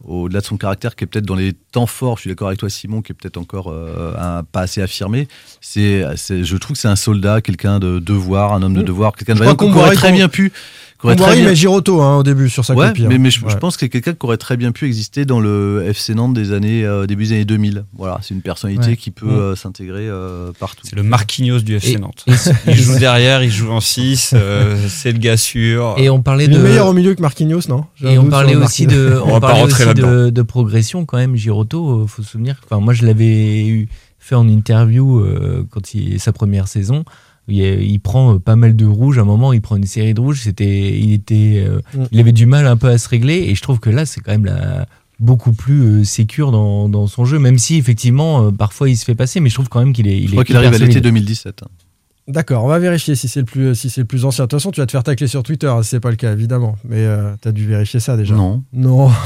au-delà de son caractère, qui est peut-être dans les temps forts, je suis d'accord avec toi Simon, qui est peut-être encore euh, un- pas assez affirmé. C'est, je trouve que c'est un soldat, quelqu'un de devoir, un homme de Mm. devoir, quelqu'un de vaillant, qu'on aurait très bien pu. Aurait très bien- met Giroto hein, au début sur sa Ouais, copie. hein. mais, mais je, je Ouais. pense que c'est quelqu'un qui aurait très bien pu exister dans le FC Nantes des années euh, début des années 2000. Voilà, c'est une personnalité Ouais. qui peut euh, s'intégrer euh, partout. C'est le Marquinhos du FC Et- Nantes. il joue derrière, il joue en 6, c'est le gars sûr. Et on parlait Il est de meilleur au milieu que Marquinhos, non? Et on parlait aussi de, On va on pas parlait rentrer aussi de, de progression quand même. Giroto, faut se souvenir. Enfin, moi, je l'avais eu fait en interview euh, quand il sa première saison. Il, il prend euh, pas mal de rouges. À un moment, il prend une série de rouges. C'était, il était, euh, Mm. il avait du mal un peu à se régler. Et je trouve que là, c'est quand même la, beaucoup plus euh, sécure dans, dans son jeu, même si effectivement, euh, parfois, il se fait passer. Mais je trouve quand même qu'il est, il je crois qu'il arrive à l'été solide. 2017. hein. D'accord, on va vérifier si c'est le plus si c'est le plus ancien. De toute façon, tu vas te faire tacler sur Twitter si c'est pas le cas, évidemment. Mais tu as dû vérifier ça déjà. Non. Non.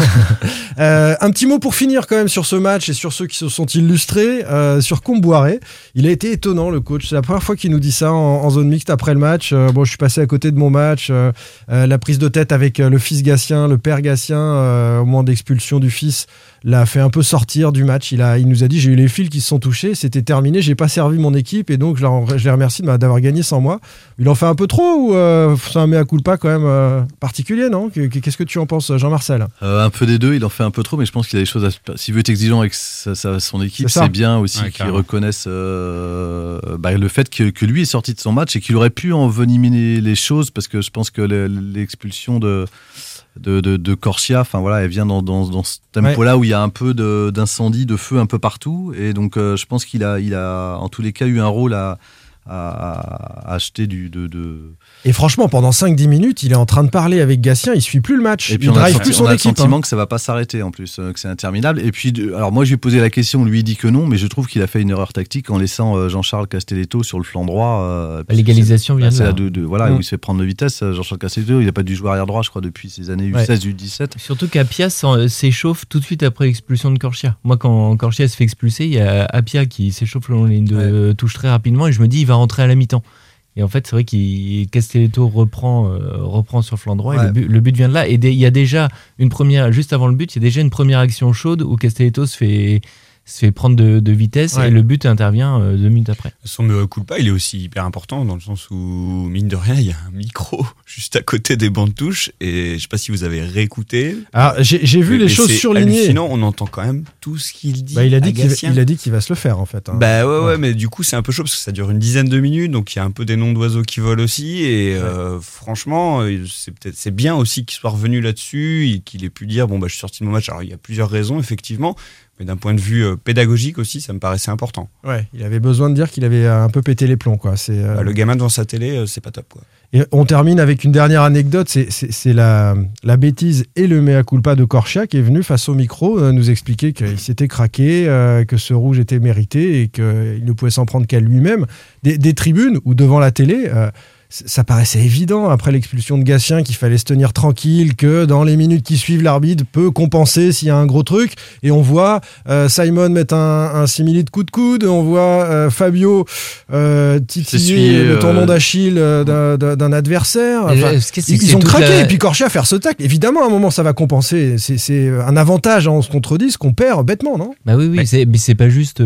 Euh, un petit mot pour finir quand même sur ce match et sur ceux qui se sont illustrés. euh, sur Comboiré, il a été étonnant le coach. C'est la première fois qu'il nous dit ça en, en zone mixte après le match. Euh, bon, je suis passé à côté de mon match. euh, euh, la prise de tête avec euh, le fils Gatien, le père Gatien, euh, au moment d'expulsion du fils, l'a fait un peu sortir du match. Il, a, il nous a dit j'ai eu les fils qui se sont touchés, c'était terminé, j'ai pas servi mon équipe et donc je, je les remercie de d'avoir gagné sans moi. Il en fait un peu trop ou euh, c'est un mea culpa quand même euh, particulier, non? Qu'est-ce que tu en penses, Jean-Marcel? Euh, un peu des deux, il en fait un peu trop, mais je pense qu'il a des choses à. S'il veut être exigeant avec sa- sa- son équipe, C'est ça. bien aussi Ouais, qu'il reconnaisse euh, bah, le fait que, que lui est sorti de son match et qu'il aurait pu envenimer les choses parce que je pense que le- l'expulsion de. De, de, de Corsia, enfin voilà, elle vient dans, dans, dans ce tempo-là où il y a un peu d'incendie, de, feu un peu partout, et donc euh, je pense qu'il a, il a, en tous les cas, eu un rôle à, à, à acheter du, de, Et franchement, pendant 5-10 minutes, il est en train de parler avec Gatien, il suit plus le match. Et puis il on le drive plus son on a le équipe. sentiment hein. que ça va pas s'arrêter en plus, euh, que c'est interminable. Et puis, alors moi, je lui ai posé la question, lui il dit que non, mais je trouve qu'il a fait une erreur tactique en laissant euh, Jean-Charles Castelletto sur le flanc droit. euh, L'égalisation vient là. de- de- voilà, Mm. où il se fait prendre de vitesse. euh, Jean-Charles Castelletto, il n'a pas dû jouer arrière droit, je crois, depuis ses années Ouais. U16, U17. Surtout qu'Apia s'échauffe tout de suite après l'expulsion de Corchia. Moi, quand Corchia se fait expulser, il y a Apia qui s'échauffe le long de la ligne de touche très rapidement et je me dis, il va rentrer à la mi-temps. Et en fait, c'est vrai qu'il Castelletto reprend, euh, reprend sur flanc droit et le but, le but vient de là. Et il y a déjà une première, juste avant le but, il y a déjà une première action chaude où Castelletto se fait, se fait prendre de, de vitesse Ouais. et le but intervient euh, deux minutes après. Son mea culpa, il est aussi hyper important dans le sens où, mine de rien, il y a un micro juste à côté des bancs de touche et je sais pas si vous avez réécouté. Alors, j'ai vu les choses surlignées. hallucinant, on entend quand même tout ce qu'il dit. Bah, il, a dit qu'il il a dit qu'il va se le faire en fait. hein. Bah ouais, ouais, mais du coup, c'est un peu chaud parce que ça dure une dizaine de minutes, donc il y a un peu des noms d'oiseaux qui volent aussi. Et euh, franchement, euh, c'est peut-être c'est bien aussi qu'il soit revenu là-dessus et qu'il ait pu dire bon, bah, je suis sorti de mon match. Alors, il y a plusieurs raisons, effectivement, mais d'un point de vue euh, pédagogique aussi, ça me paraissait important. Ouais, il avait besoin de dire qu'il avait un peu pété les plombs. Quoi. C'est, euh, Bah, le gamin devant sa télé, euh, c'est pas top, quoi. Et on termine avec une dernière anecdote, c'est- la, la bêtise et le mea culpa de Korchia qui est venu face au micro euh, nous expliquer qu'il s'était craqué, euh, que ce rouge était mérité et qu'il ne pouvait s'en prendre qu'à lui-même. Des, des tribunes ou devant la télé, euh, ça paraissait évident après l'expulsion de Gatien qu'il fallait se tenir tranquille, que dans les minutes qui suivent, l'arbitre peut compenser s'il y a un gros truc. Et on voit euh, Simon mettre un, un simili de coup de coude, on voit euh, Fabio euh, titiller le tendon euh, d'Achille euh, d'un- adversaire. Enfin, ce ils que ils ont craqué la- et puis Corchia faire ce tacle. Évidemment, à un moment, ça va compenser. C'est- C'est un avantage en 11 contre 10 qu'on perd bêtement, non? Bah oui, oui, c'est- mais c'est pas juste.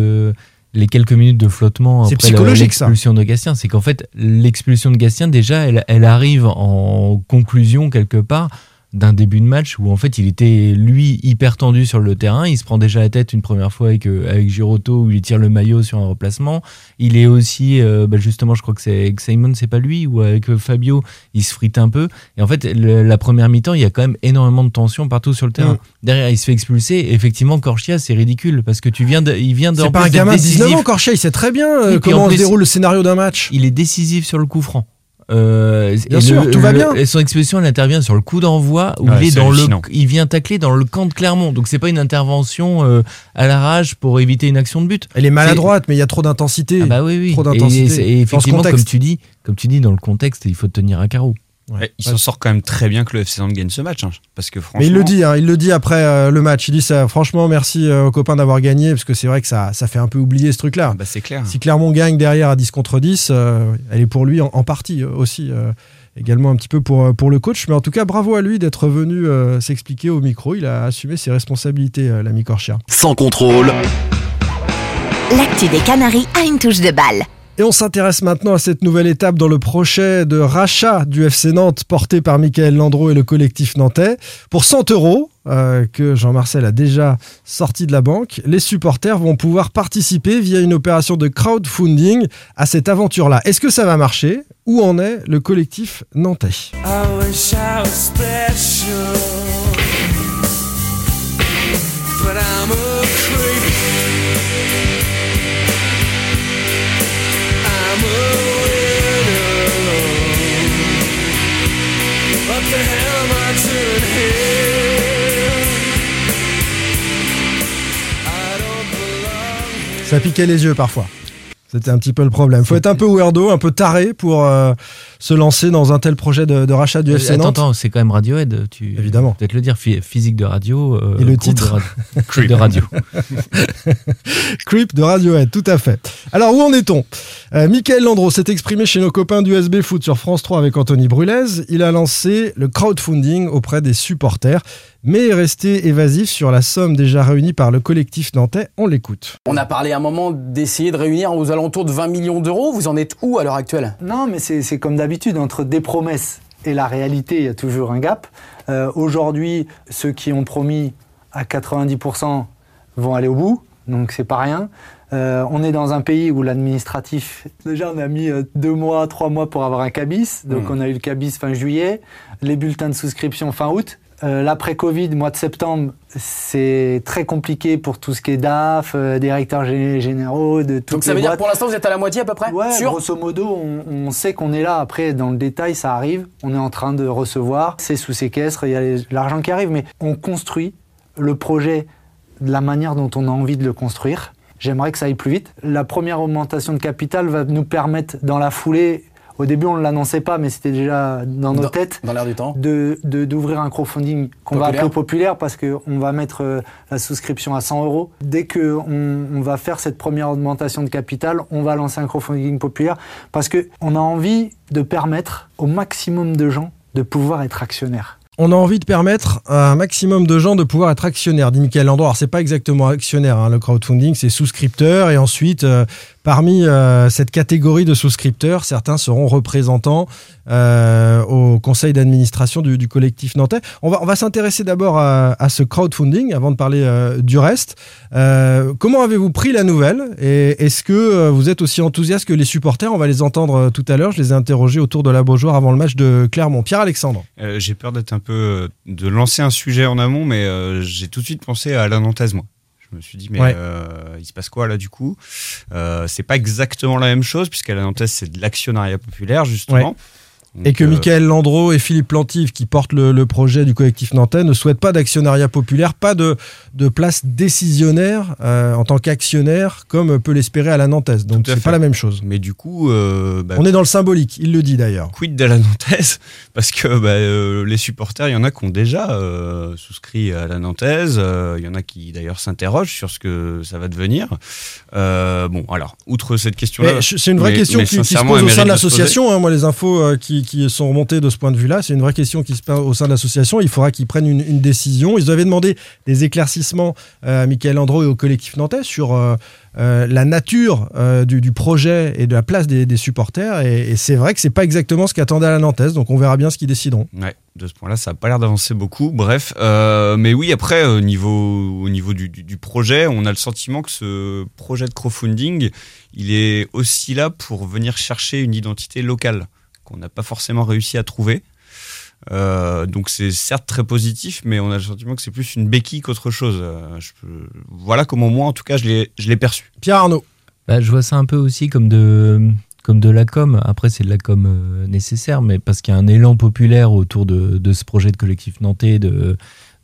Les quelques minutes de flottement C'est après psychologique, ça. l'expulsion de Gastien. C'est qu'en fait, l'expulsion de Gastien, déjà, elle, elle arrive en conclusion quelque part d'un début de match où en fait il était lui hyper tendu sur le terrain, il se prend déjà la tête une première fois avec, euh, avec Giroto où il tire le maillot sur un replacement, il est aussi euh, bah, justement je crois que c'est avec Simon c'est pas lui ou avec euh, Fabio il se frite un peu et en fait le- la première mi-temps il y a quand même énormément de tension partout sur le terrain Mm. derrière il se fait expulser Et effectivement Corchia c'est ridicule parce que tu viens de, il vient de C'est pas un gamin de 19 décisif. ans, Corchia, il sait très bien euh, comment se déroule le scénario d'un match. il est décisif sur le coup franc. Euh, Bien et sûr, tout va bien. Et son expulsion, elle intervient sur le coup d'envoi où Ouais, il est dans le, il vient tacler dans le camp de Clermont. Donc c'est pas une intervention euh, à l'arrache pour éviter une action de but. Elle est maladroite, mais il y a trop d'intensité. Ah bah oui, oui. Trop Et, d'intensité. effectivement, comme tu dis, comme tu dis, dans le contexte, il faut tenir un carreau. Ouais, il s'en sort quand même très bien que le FC Nantes gagne ce match. hein, parce que franchement. Mais il le dit, hein, il le dit après euh, le match. Il dit ça. Franchement, merci euh, aux copains d'avoir gagné, parce que c'est vrai que ça, ça fait un peu oublier ce truc-là. Bah, c'est clair. Si Clermont gagne derrière à 10 contre 10, euh, elle est pour lui en, en partie aussi. euh, également un petit peu pour, pour le coach. Mais en tout cas, bravo à lui d'être venu euh, s'expliquer au micro. Il a assumé ses responsabilités, euh, l'ami Corchia. Sans contrôle, L'actu des Canaries a une touche de balle. Et on s'intéresse maintenant à cette nouvelle étape dans le projet de rachat du FC Nantes porté par Michael Landreau et le collectif nantais. Pour 100 euros, euh, que Jean-Marcel a déjà sorti de la banque, les supporters vont pouvoir participer via une opération de crowdfunding à cette aventure-là. Est-ce que ça va marcher? Où en est le collectif nantais? Ça piquait les yeux parfois. C'était un petit peu le problème. Faut être un peu weirdo, un peu taré pour euh, se lancer dans un tel projet de, de rachat du FC Euh, attends, Nantes. attends, c'est quand même Radiohead. Tu Évidemment. Peut-être le dire, phy- physique de radio. euh, Et le titre de radio. Groupe de radio. Creep de Radiohead, tout à fait. Alors où en est-on? Euh, Michael Landreau s'est exprimé chez nos copains du SB Foot sur France 3 avec Anthony Brulez. Il a lancé le crowdfunding auprès des supporters, mais est resté évasif sur la somme déjà réunie par le collectif nantais. On l'écoute. On a parlé à un moment d'essayer de réunir aux alentours de 20 millions d'euros. Vous en êtes où à l'heure actuelle? Non, mais c'est c'est comme d'habitude, entre des promesses et la réalité, il y a toujours un gap. Euh, Aujourd'hui, ceux qui ont promis à 90% vont aller au bout, donc c'est pas rien. Euh, on est dans un pays où l'administratif, déjà on a mis euh, deux mois, trois mois pour avoir un cabis, donc Hmm. on a eu le cabis fin juillet, les bulletins de souscription fin août. Euh, L'après-Covid, mois de septembre, c'est très compliqué pour tout ce qui est DAF, euh, directeurs gé- généraux, de toutes Donc ça veut dire boîtes. pour l'instant vous êtes à la moitié à peu près Ouais, grosso modo, on, on sait qu'on est là. Après, dans le détail, ça arrive. On est en train de recevoir. C'est sous séquestre. Il y a l'argent qui arrive. Mais on construit le projet de la manière dont on a envie de le construire. J'aimerais que ça aille plus vite. La première augmentation de capital va nous permettre, dans la foulée, au début on ne l'annonçait pas, mais c'était déjà dans nos Dans- têtes, Dans l'air du temps. de de- d'ouvrir un crowdfunding qu'on va Populaire. appeler populaire parce qu'on va mettre euh, la souscription à 100 euros. Dès qu'on on va faire cette première augmentation de capital, on va lancer un crowdfunding populaire parce qu'on a envie de permettre au maximum de gens de pouvoir être actionnaires. On a envie de permettre à un maximum de gens de pouvoir être actionnaires, dit Michael Landreau. Alors, c'est pas exactement actionnaire, hein, le crowdfunding, c'est souscripteur. Et ensuite, euh, parmi euh, cette catégorie de souscripteurs, certains seront représentants euh, au conseil d'administration du, collectif nantais. On va, s'intéresser d'abord à, à ce crowdfunding avant de parler euh, du reste. Euh, comment avez-vous pris la nouvelle Et est-ce que vous êtes aussi enthousiaste que les supporters? On va les entendre tout à l'heure. Je les ai interrogés autour de la Beaujoire avant le match de Clermont. Pierre-Alexandre. J'ai peur d'être un peu. de lancer un sujet en amont, mais j'ai tout de suite pensé à la Nantaise, moi. Je me suis dit, mais Ouais. euh, il se passe quoi là du coup? Euh, C'est pas exactement la même chose, puisqu'à la Nantaise, c'est de l'actionnariat populaire, justement. Ouais. Donc, et que euh, Michael Landreau et Philippe Plantive, qui portent le, le projet du collectif nantais, ne souhaitent pas d'actionnariat populaire, pas de, de place décisionnaire euh, en tant qu'actionnaire, comme peut l'espérer à la nantaise. Donc c'est pas la même chose. Mais du coup, euh, bah, On est dans le symbolique, il le dit d'ailleurs. quid de la Nantaise Parce que bah, euh, les supporters, il y en a qui ont déjà souscrit à la Nantaise. Il y en a qui d'ailleurs s'interrogent sur ce que ça va devenir. Bon, alors, outre cette question-là. C'est une vraie mais- question mais qui, qui se pose au sein de l'association. hein. moi, les infos euh, qui, sont remontées de ce point de vue-là. C'est une vraie question qui se pose au sein de l'association. Il faudra qu'ils prennent une, décision. Ils avaient demandé des éclaircissements euh, à Michael Andro et au collectif nantais sur euh, euh, la nature du, projet et de la place des, supporters. Et, c'est vrai que c'est pas exactement ce qu'attendait la Nantaise. Donc on verra bien ce qu'ils décideront. Ouais, de ce point-là, ça n'a pas l'air d'avancer beaucoup. Bref, mais oui, après, au niveau, au niveau du projet, on a le sentiment que ce projet de crowdfunding, il est aussi là pour venir chercher une identité locale qu'on n'a pas forcément réussi à trouver. Euh, donc c'est certes très positif, mais on a le sentiment que c'est plus une béquille qu'autre chose. Euh, je peux- Voilà comment moi, en tout cas, je l'ai perçu. Pierre Arnaud. Bah, je vois ça un peu aussi comme de, comme de la com. Après, c'est de la com euh, nécessaire, mais parce qu'il y a un élan populaire autour de, de ce projet de collectif nantais, de,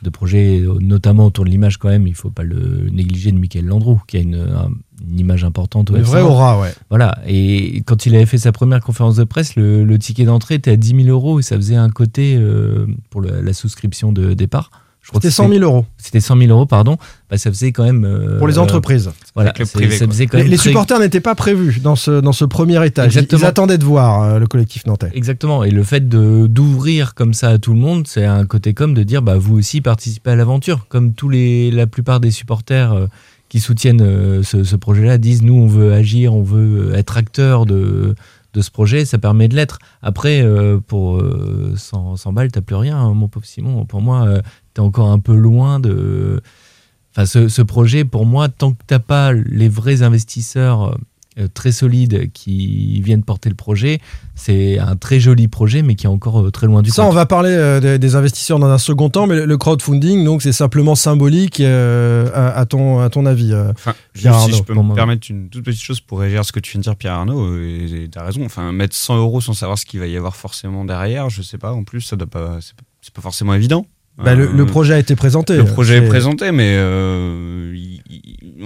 de projet euh, notamment autour de l'image quand même. Il faut pas le négliger de Michael Landreau, qui a une, un- une image importante. Une vraie aura, ouais. Voilà. Et quand il avait fait sa première conférence de presse, le, le ticket d'entrée était à 10 000 euros et ça faisait un côté euh, pour le- la souscription de départ. C'était 100 000 euros. C'était 100 000 euros, pardon. Bah, ça faisait quand même. euh, Pour les entreprises. Voilà. Avec le c'est- privé, ça quoi. faisait quand Les, même les très- supporters n'étaient pas prévus dans ce, dans ce premier étage. Ils- Exactement. Ils attendaient de voir euh, le collectif nantais. Exactement. Et le fait de d'ouvrir comme ça à tout le monde, c'est un côté comme de dire bah vous aussi participez à l'aventure. Comme tous les la plupart des supporters euh, qui soutiennent euh, ce, projet-là disent nous on veut agir, on veut être acteur de ce projet, ça permet de l'être. Après, euh, pour euh, 100, 100 balles, t'as plus rien, hein, mon pauvre Simon. Pour moi, euh, t'es encore un peu loin de. Enfin, ce, ce projet, pour moi, tant que t'as pas les vrais investisseurs euh, très solides qui viennent porter le projet, c'est un très joli projet, mais qui est encore euh, très loin du Ça, compte. on va parler euh, des, des investisseurs dans un second temps, mais le- crowdfunding, donc, c'est simplement symbolique euh, à, à ton, à ton avis. euh, Enfin, Pierre si Arnaud, je peux me permettre une toute petite chose pour réagir à ce que tu viens de dire, Pierre Arnaud, et tu as raison. Enfin, mettre 100 euros sans savoir ce qu'il va y avoir forcément derrière, je sais pas, en plus, ça doit pas, c'est pas, c'est pas forcément évident. Bah, le, Euh, le projet a été présenté. Le projet est C'est- présenté, mais. euh,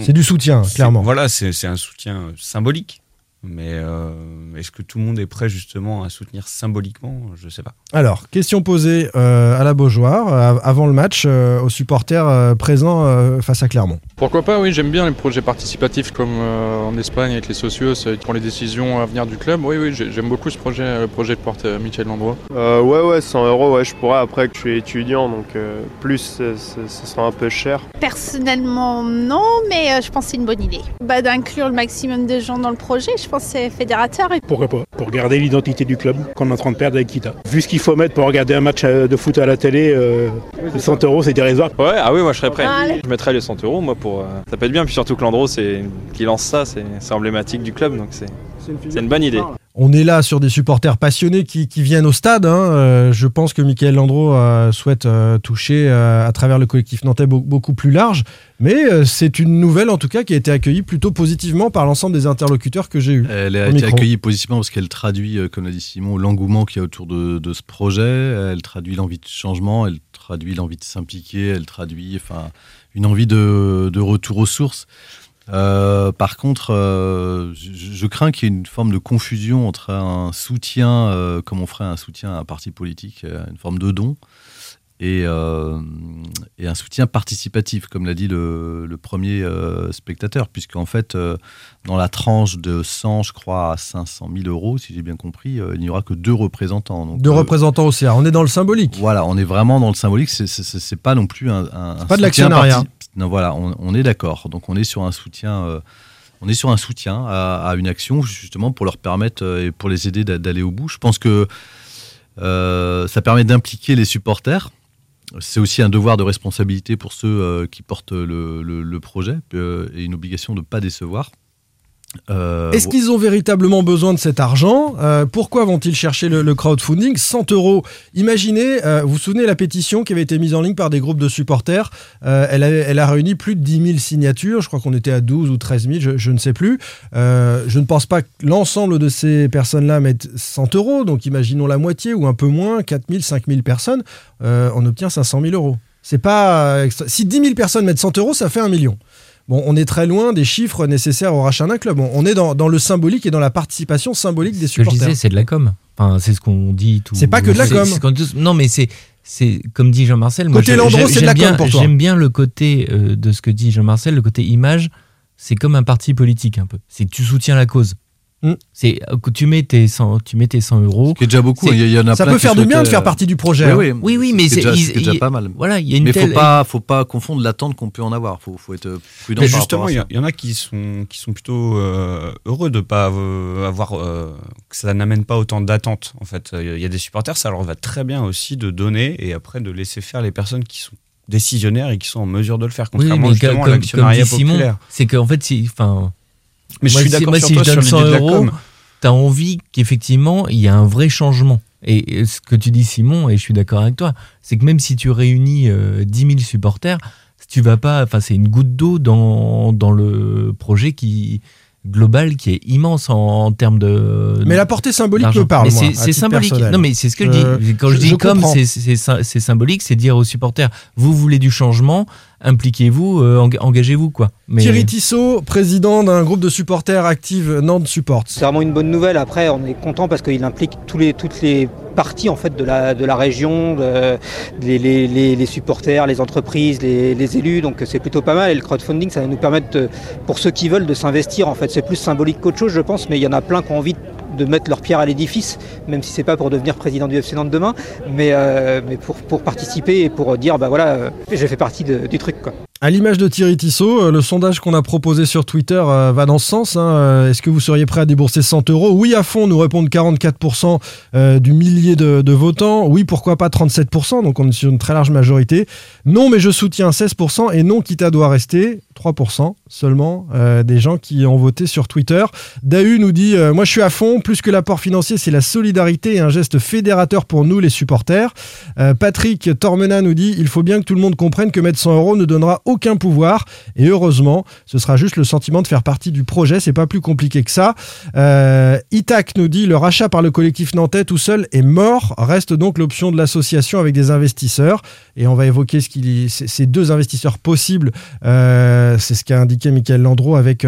C'est du soutien, clairement. Voilà, c'est un soutien symbolique. Mais euh, est-ce que tout le monde est prêt justement à soutenir symboliquement? Je sais pas. Alors, question posée euh, à la Beaujoire, euh, avant le match, euh, aux supporters euh, présents euh, face à Clermont. Pourquoi pas, oui, j'aime bien les projets participatifs comme euh, en Espagne avec les socios qui prennent les décisions à venir du club. Oui, oui, j'ai- j'aime beaucoup ce projet, le projet de porte euh, Michel Landreau. Euh, ouais, ouais, 100 euros, ouais, je pourrais. Après que je suis étudiant, donc euh, plus, ce ce sera un peu cher. Personnellement, non, mais euh, je pense que c'est une bonne idée. Bah, D'inclure le maximum de gens dans le projet, je pense que c'est fédérateur. Et Pourquoi pas Pour garder l'identité du club qu'on est en train de perdre avec Kita. Vu ce qu'il faut mettre pour regarder un match euh, de foot à la télé, euh, 100 euros c'est dérisoire. Ouais, ah oui, moi je serais prêt. Allez. Je mettrais les 100 euros, moi, pour. euh, ça peut être bien, puis surtout que Landreau, c'est qui lance ça, c'est c'est emblématique du club, donc c'est c'est une bonne idée. On est là sur des supporters passionnés qui, qui viennent au stade. hein. Euh, je pense que Michael Landreau euh, souhaite euh, toucher euh, à travers le collectif nantais beau- beaucoup plus large. Mais euh, c'est une nouvelle en tout cas qui a été accueillie plutôt positivement par l'ensemble des interlocuteurs que j'ai eus. Elle a été micro. accueillie positivement parce qu'elle traduit, euh, comme l'a dit Simon, l'engouement qu'il y a autour de, de ce projet. Elle traduit l'envie de changement, elle traduit l'envie de s'impliquer, elle traduit enfin, une envie de, de retour aux sources. Euh, par contre, euh, je, je crains qu'il y ait une forme de confusion entre un soutien, euh, comme on ferait un soutien à un parti politique, une forme de don, et, et un soutien participatif, comme l'a dit le, le premier spectateur, puisqu'en fait, dans la tranche de 100, je crois, à 500 000 euros, si j'ai bien compris, il n'y aura que deux représentants. Donc, Deux représentants au CA. On est dans le symbolique. Voilà, on est vraiment dans le symbolique. C'est- pas non plus un. un C'est pas de l'actionnariat. Non, voilà, on, est d'accord. Donc on est sur un soutien. euh, à, une action justement pour leur permettre euh, et pour les aider d'a- d'aller au bout. Je pense que euh, ça permet d'impliquer les supporters. C'est aussi un devoir de responsabilité pour ceux qui portent le, projet et une obligation de ne pas décevoir. Euh, Est-ce qu'ils ont véritablement besoin de cet argent? Euh, Pourquoi vont-ils chercher le, le crowdfunding? 100 euros. Imaginez, euh, vous vous souvenez la pétition qui avait été mise en ligne par des groupes de supporters? Euh, elle, a, elle a réuni plus de 10 000 signatures. Je crois qu'on était à 12 ou 13 000, je, je ne sais plus. Euh, je ne pense pas que l'ensemble de ces personnes-là mettent 100 euros. Donc imaginons la moitié ou un peu moins, 4 000, 5 000 personnes. Euh, on obtient 500 000 euros. C'est pas extra- Si 10 000 personnes mettent 100 euros, ça fait un million. Bon, on est très loin des chiffres nécessaires au rachat d'un club. On, est dans, dans le symbolique et dans la participation symbolique des Ce que je supporters. disais, c'est de la com. Enfin, c'est ce qu'on dit. Tout... C'est pas que de la com. Non, mais c'est. C'est comme dit Jean-Marcel. Côté Landreau, c'est de la com pour toi. J'aime bien le côté euh, de ce que dit Jean-Marcel, le côté image. C'est comme un parti politique un peu. C'est que tu soutiens la cause. C'est que tu mets tes 100, tu mets tes 100 euros. Ce qui est déjà beaucoup. Il y, en a Ça plein peut faire du bien de faire euh, partie du projet, hein. Oui, oui, Oui, oui, mais c'est déjà, pas mal. voilà, il y a une mais telle- faut pas, faut pas confondre l'attente qu'on peut en avoir. Faut, faut être prudent. Mais justement, il y, en a qui sont, qui sont plutôt euh, heureux de pas euh, avoir euh, que ça n'amène pas autant d'attentes. En fait, il y a des supporters, ça leur va très bien aussi de donner et après de laisser faire les personnes qui sont décisionnaires et qui sont en mesure de le faire, Oui, contrairement mais justement comme, à l'actionnariat populaire. c'est qu'en fait, si, enfin, Mais je suis si- d'accord sur si toi je donne sur 100 l'idée de la euros, com. t'as envie qu'effectivement il y a un vrai changement. Et ce que tu dis, Simon, et je suis d'accord avec toi, c'est que même si tu réunis euh, 10 000 supporters, tu vas pas, enfin, c'est une goutte d'eau dans, dans le projet qui global qui est immense en, en termes de. Mais la portée symbolique me parle, c'est- symbolique. personnel. Non, mais c'est ce que je Euh, dis. Quand je, je- dis je comme, c'est symbolique, c'est dire aux supporters vous voulez du changement, impliquez-vous, euh, eng- engagez-vous, quoi. Mais Thierry Tissot, président d'un groupe de supporters active Nantes Support. C'est vraiment une bonne nouvelle. Après, on est content parce qu'il implique tous les, toutes les parties en fait de la, de la région, de- les, les- les- les supporters, les entreprises, les, les élus. Donc c'est plutôt pas mal. Et le crowdfunding, ça va nous permettre, de- pour ceux qui veulent, de s'investir. En fait, c'est plus symbolique qu'autre chose, je pense. Mais il y en a plein qui ont envie de mettre leur pierre à l'édifice, même si c'est pas pour devenir président du FC Nantes demain, mais, euh, mais pour, pour participer et pour dire bah voilà, euh, j'ai fait partie de- du truc. À l'image de Thierry Tissot, euh, le sondage qu'on a proposé sur Twitter euh, va dans ce sens. hein. Euh, Est-ce que vous seriez prêt à débourser 100 euros? Oui, à fond, nous répondent 44% euh, du millier de, votants. Oui, pourquoi pas 37%, donc on est sur une très large majorité. Non, mais je soutiens 16% et non, Kita doit rester 3% seulement des gens qui ont voté sur Twitter. Dahu nous dit Moi, je suis à fond. Plus que l'apport financier, c'est la solidarité et un geste fédérateur pour nous, les supporters. Patrick Tormena nous dit Il faut bien que tout le monde comprenne que mettre 100 euros ne donnera aucun pouvoir. Et heureusement, ce sera juste le sentiment de faire partie du projet. C'est pas plus compliqué que ça. Euh, Itac nous dit Le rachat par le collectif nantais tout seul est mort. Reste donc l'option de l'association avec des investisseurs. Et on va évoquer ce qu'il ces deux investisseurs possibles. Euh, c'est ce qu'a indiqué Michael Landreau avec.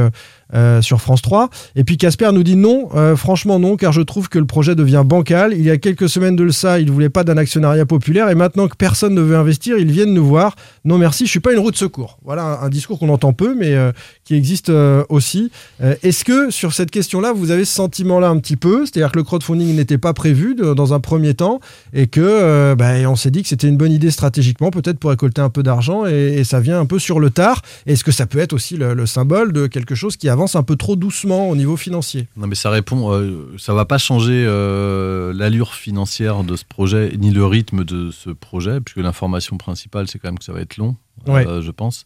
Euh, sur France 3. Et puis Casper nous dit non, euh, franchement non, car je trouve que le projet devient bancal. Il y a quelques semaines de ça, il ne voulait pas d'un actionnariat populaire, et maintenant que personne ne veut investir, ils viennent nous voir. Non merci, je suis pas une roue de secours. Voilà un, discours qu'on entend peu, mais euh, qui existe aussi. Est-ce que sur cette question-là, vous avez ce sentiment-là un petit peu? C'est-à-dire que le crowdfunding n'était pas prévu dans un premier temps, et que bah, on s'est dit que c'était une bonne idée stratégiquement, peut-être pour récolter un peu d'argent, et, ça vient un peu sur le tard. Est-ce que ça peut être aussi le, le symbole de quelque chose qui avance un peu trop doucement au niveau financier Non, mais ça répond. euh, ça va pas changer euh, l'allure financière de ce projet ni le rythme de ce projet, puisque l'information principale, c'est quand même que ça va être long, Ouais. euh, je pense.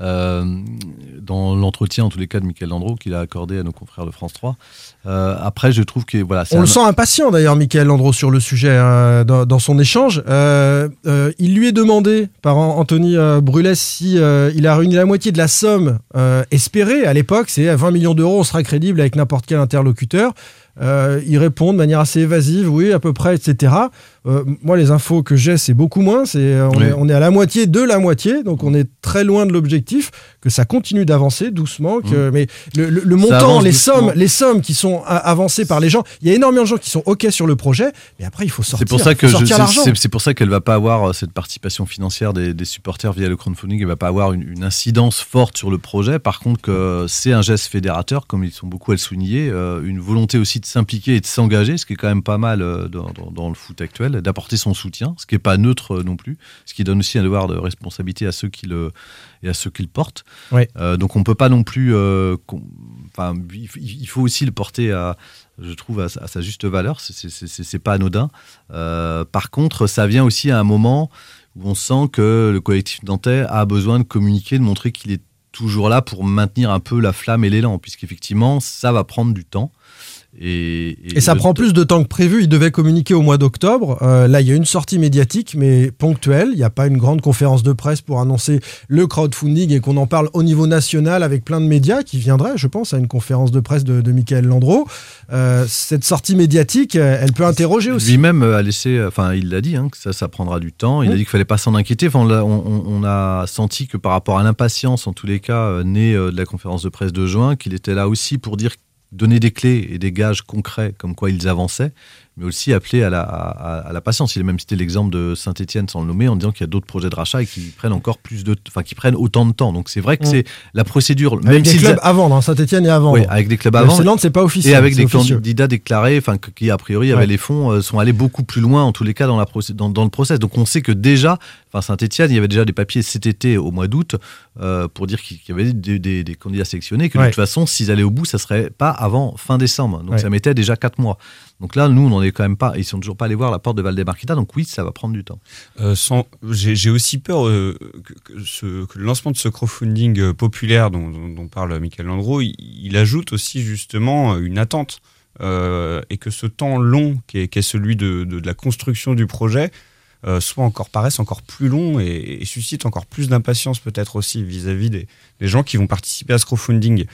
Euh, dans l'entretien, en tous les cas, de Michael Landreau, qu'il a accordé à nos confrères de France 3. Euh, après, je trouve que voilà, On un- le sent impatient d'ailleurs, Michael Landreau, sur le sujet euh, dans, dans son échange. Euh, il lui est demandé par An- Anthony Brulet si il a réuni la moitié de la somme espérée à l'époque, c'est à 20 millions d'euros, on sera crédible avec n'importe quel interlocuteur. Euh, il répond de manière assez évasive, oui, à peu près, etc. Euh, moi, les infos que j'ai, c'est beaucoup moins. C'est, euh, on, Oui. est, on est à la moitié de la moitié, donc on est très loin de l'objectif. Que ça continue d'avancer doucement, que, mais le, le- le montant, les doucement. sommes, les sommes qui sont a- avancées par les gens, il y a énormément de gens qui sont ok sur le projet, mais après il faut sortir. C'est pour ça que je- c'est- pour ça qu'elle va pas avoir euh, cette participation financière des, des supporters via le crowdfunding. Elle va pas avoir une, une incidence forte sur le projet. Par contre, que c'est un geste fédérateur, comme ils sont beaucoup à le souligner, une volonté aussi de s'impliquer et de s'engager, ce qui est quand même pas mal euh, dans, dans- dans le foot actuel, d'apporter son soutien, ce qui est pas neutre euh, non plus, ce qui donne aussi un devoir de responsabilité à ceux qui le et à ceux qui le portent. Ouais. Euh, donc on peut pas non plus, euh, enfin il faut aussi le porter à, je trouve à, sa- à sa juste valeur. C'est- pas anodin. Euh, par contre, ça vient aussi à un moment où on sent que le collectif nantais a besoin de communiquer, de montrer qu'il est toujours là pour maintenir un peu la flamme et l'élan, puisqu'effectivement, ça va prendre du temps. Et, Et ça le- prend plus de temps que prévu. Il devait communiquer au mois d'octobre. Euh, là, il y a une sortie médiatique, mais ponctuelle. Il n'y a pas une grande conférence de presse pour annoncer le crowdfunding et qu'on en parle au niveau national avec plein de médias qui viendraient, je pense, à une conférence de presse de, de Michael Landreau. Euh, cette sortie médiatique, euh, elle peut interroger aussi. Lui-même a laissé, enfin il l'a dit, hein, que ça, ça prendra du temps. Il a Mm. dit qu'il fallait pas s'en inquiéter. Enfin, on, a senti que par rapport à l'impatience, en tous les cas, née de la conférence de presse de juin, qu'il était là aussi pour dire donner des clés et des gages concrets comme quoi ils avançaient. Mais aussi appeler à la, à, à la patience. Il a même cité l'exemple de Saint-Etienne sans le nommer en disant qu'il y a d'autres projets de rachat et qui prennent encore plus de, enfin qui prennent autant de temps. Donc c'est vrai que Mm. c'est la procédure. Avec même des clubs a- à vendre, hein, Saint-Etienne à vendre. oui, avec des clubs avant. Nantes, c'est pas officiel. Et avec c'est des officieux. candidats déclarés, enfin, qui a priori Ouais. avaient les fonds, euh, sont allés beaucoup plus loin, en tous les cas, dans, la procé- dans, dans le process. Donc on sait que déjà, enfin, Saint-Etienne, il y avait déjà des papiers cet été, au mois d'août, euh, pour dire qu'il y avait des, des- des candidats sélectionnés, que Ouais. de toute façon, s'ils allaient au bout, ça serait pas avant fin décembre. Donc Ouais. ça mettait déjà quatre mois. Donc là, nous, on n'en est quand même pas, ils sont toujours pas allés voir la porte de Valdemarquita, donc oui, ça va prendre du temps. Euh, J'ai aussi peur euh, que, le lancement de ce crowdfunding euh, populaire dont, parle Michael Landreau, il, ajoute aussi justement une attente et que ce temps long qui est, celui de la construction du projet euh, soit encore paraisse encore plus long et, et suscite encore plus d'impatience peut-être aussi vis-à-vis des, des gens qui vont participer à ce crowdfunding.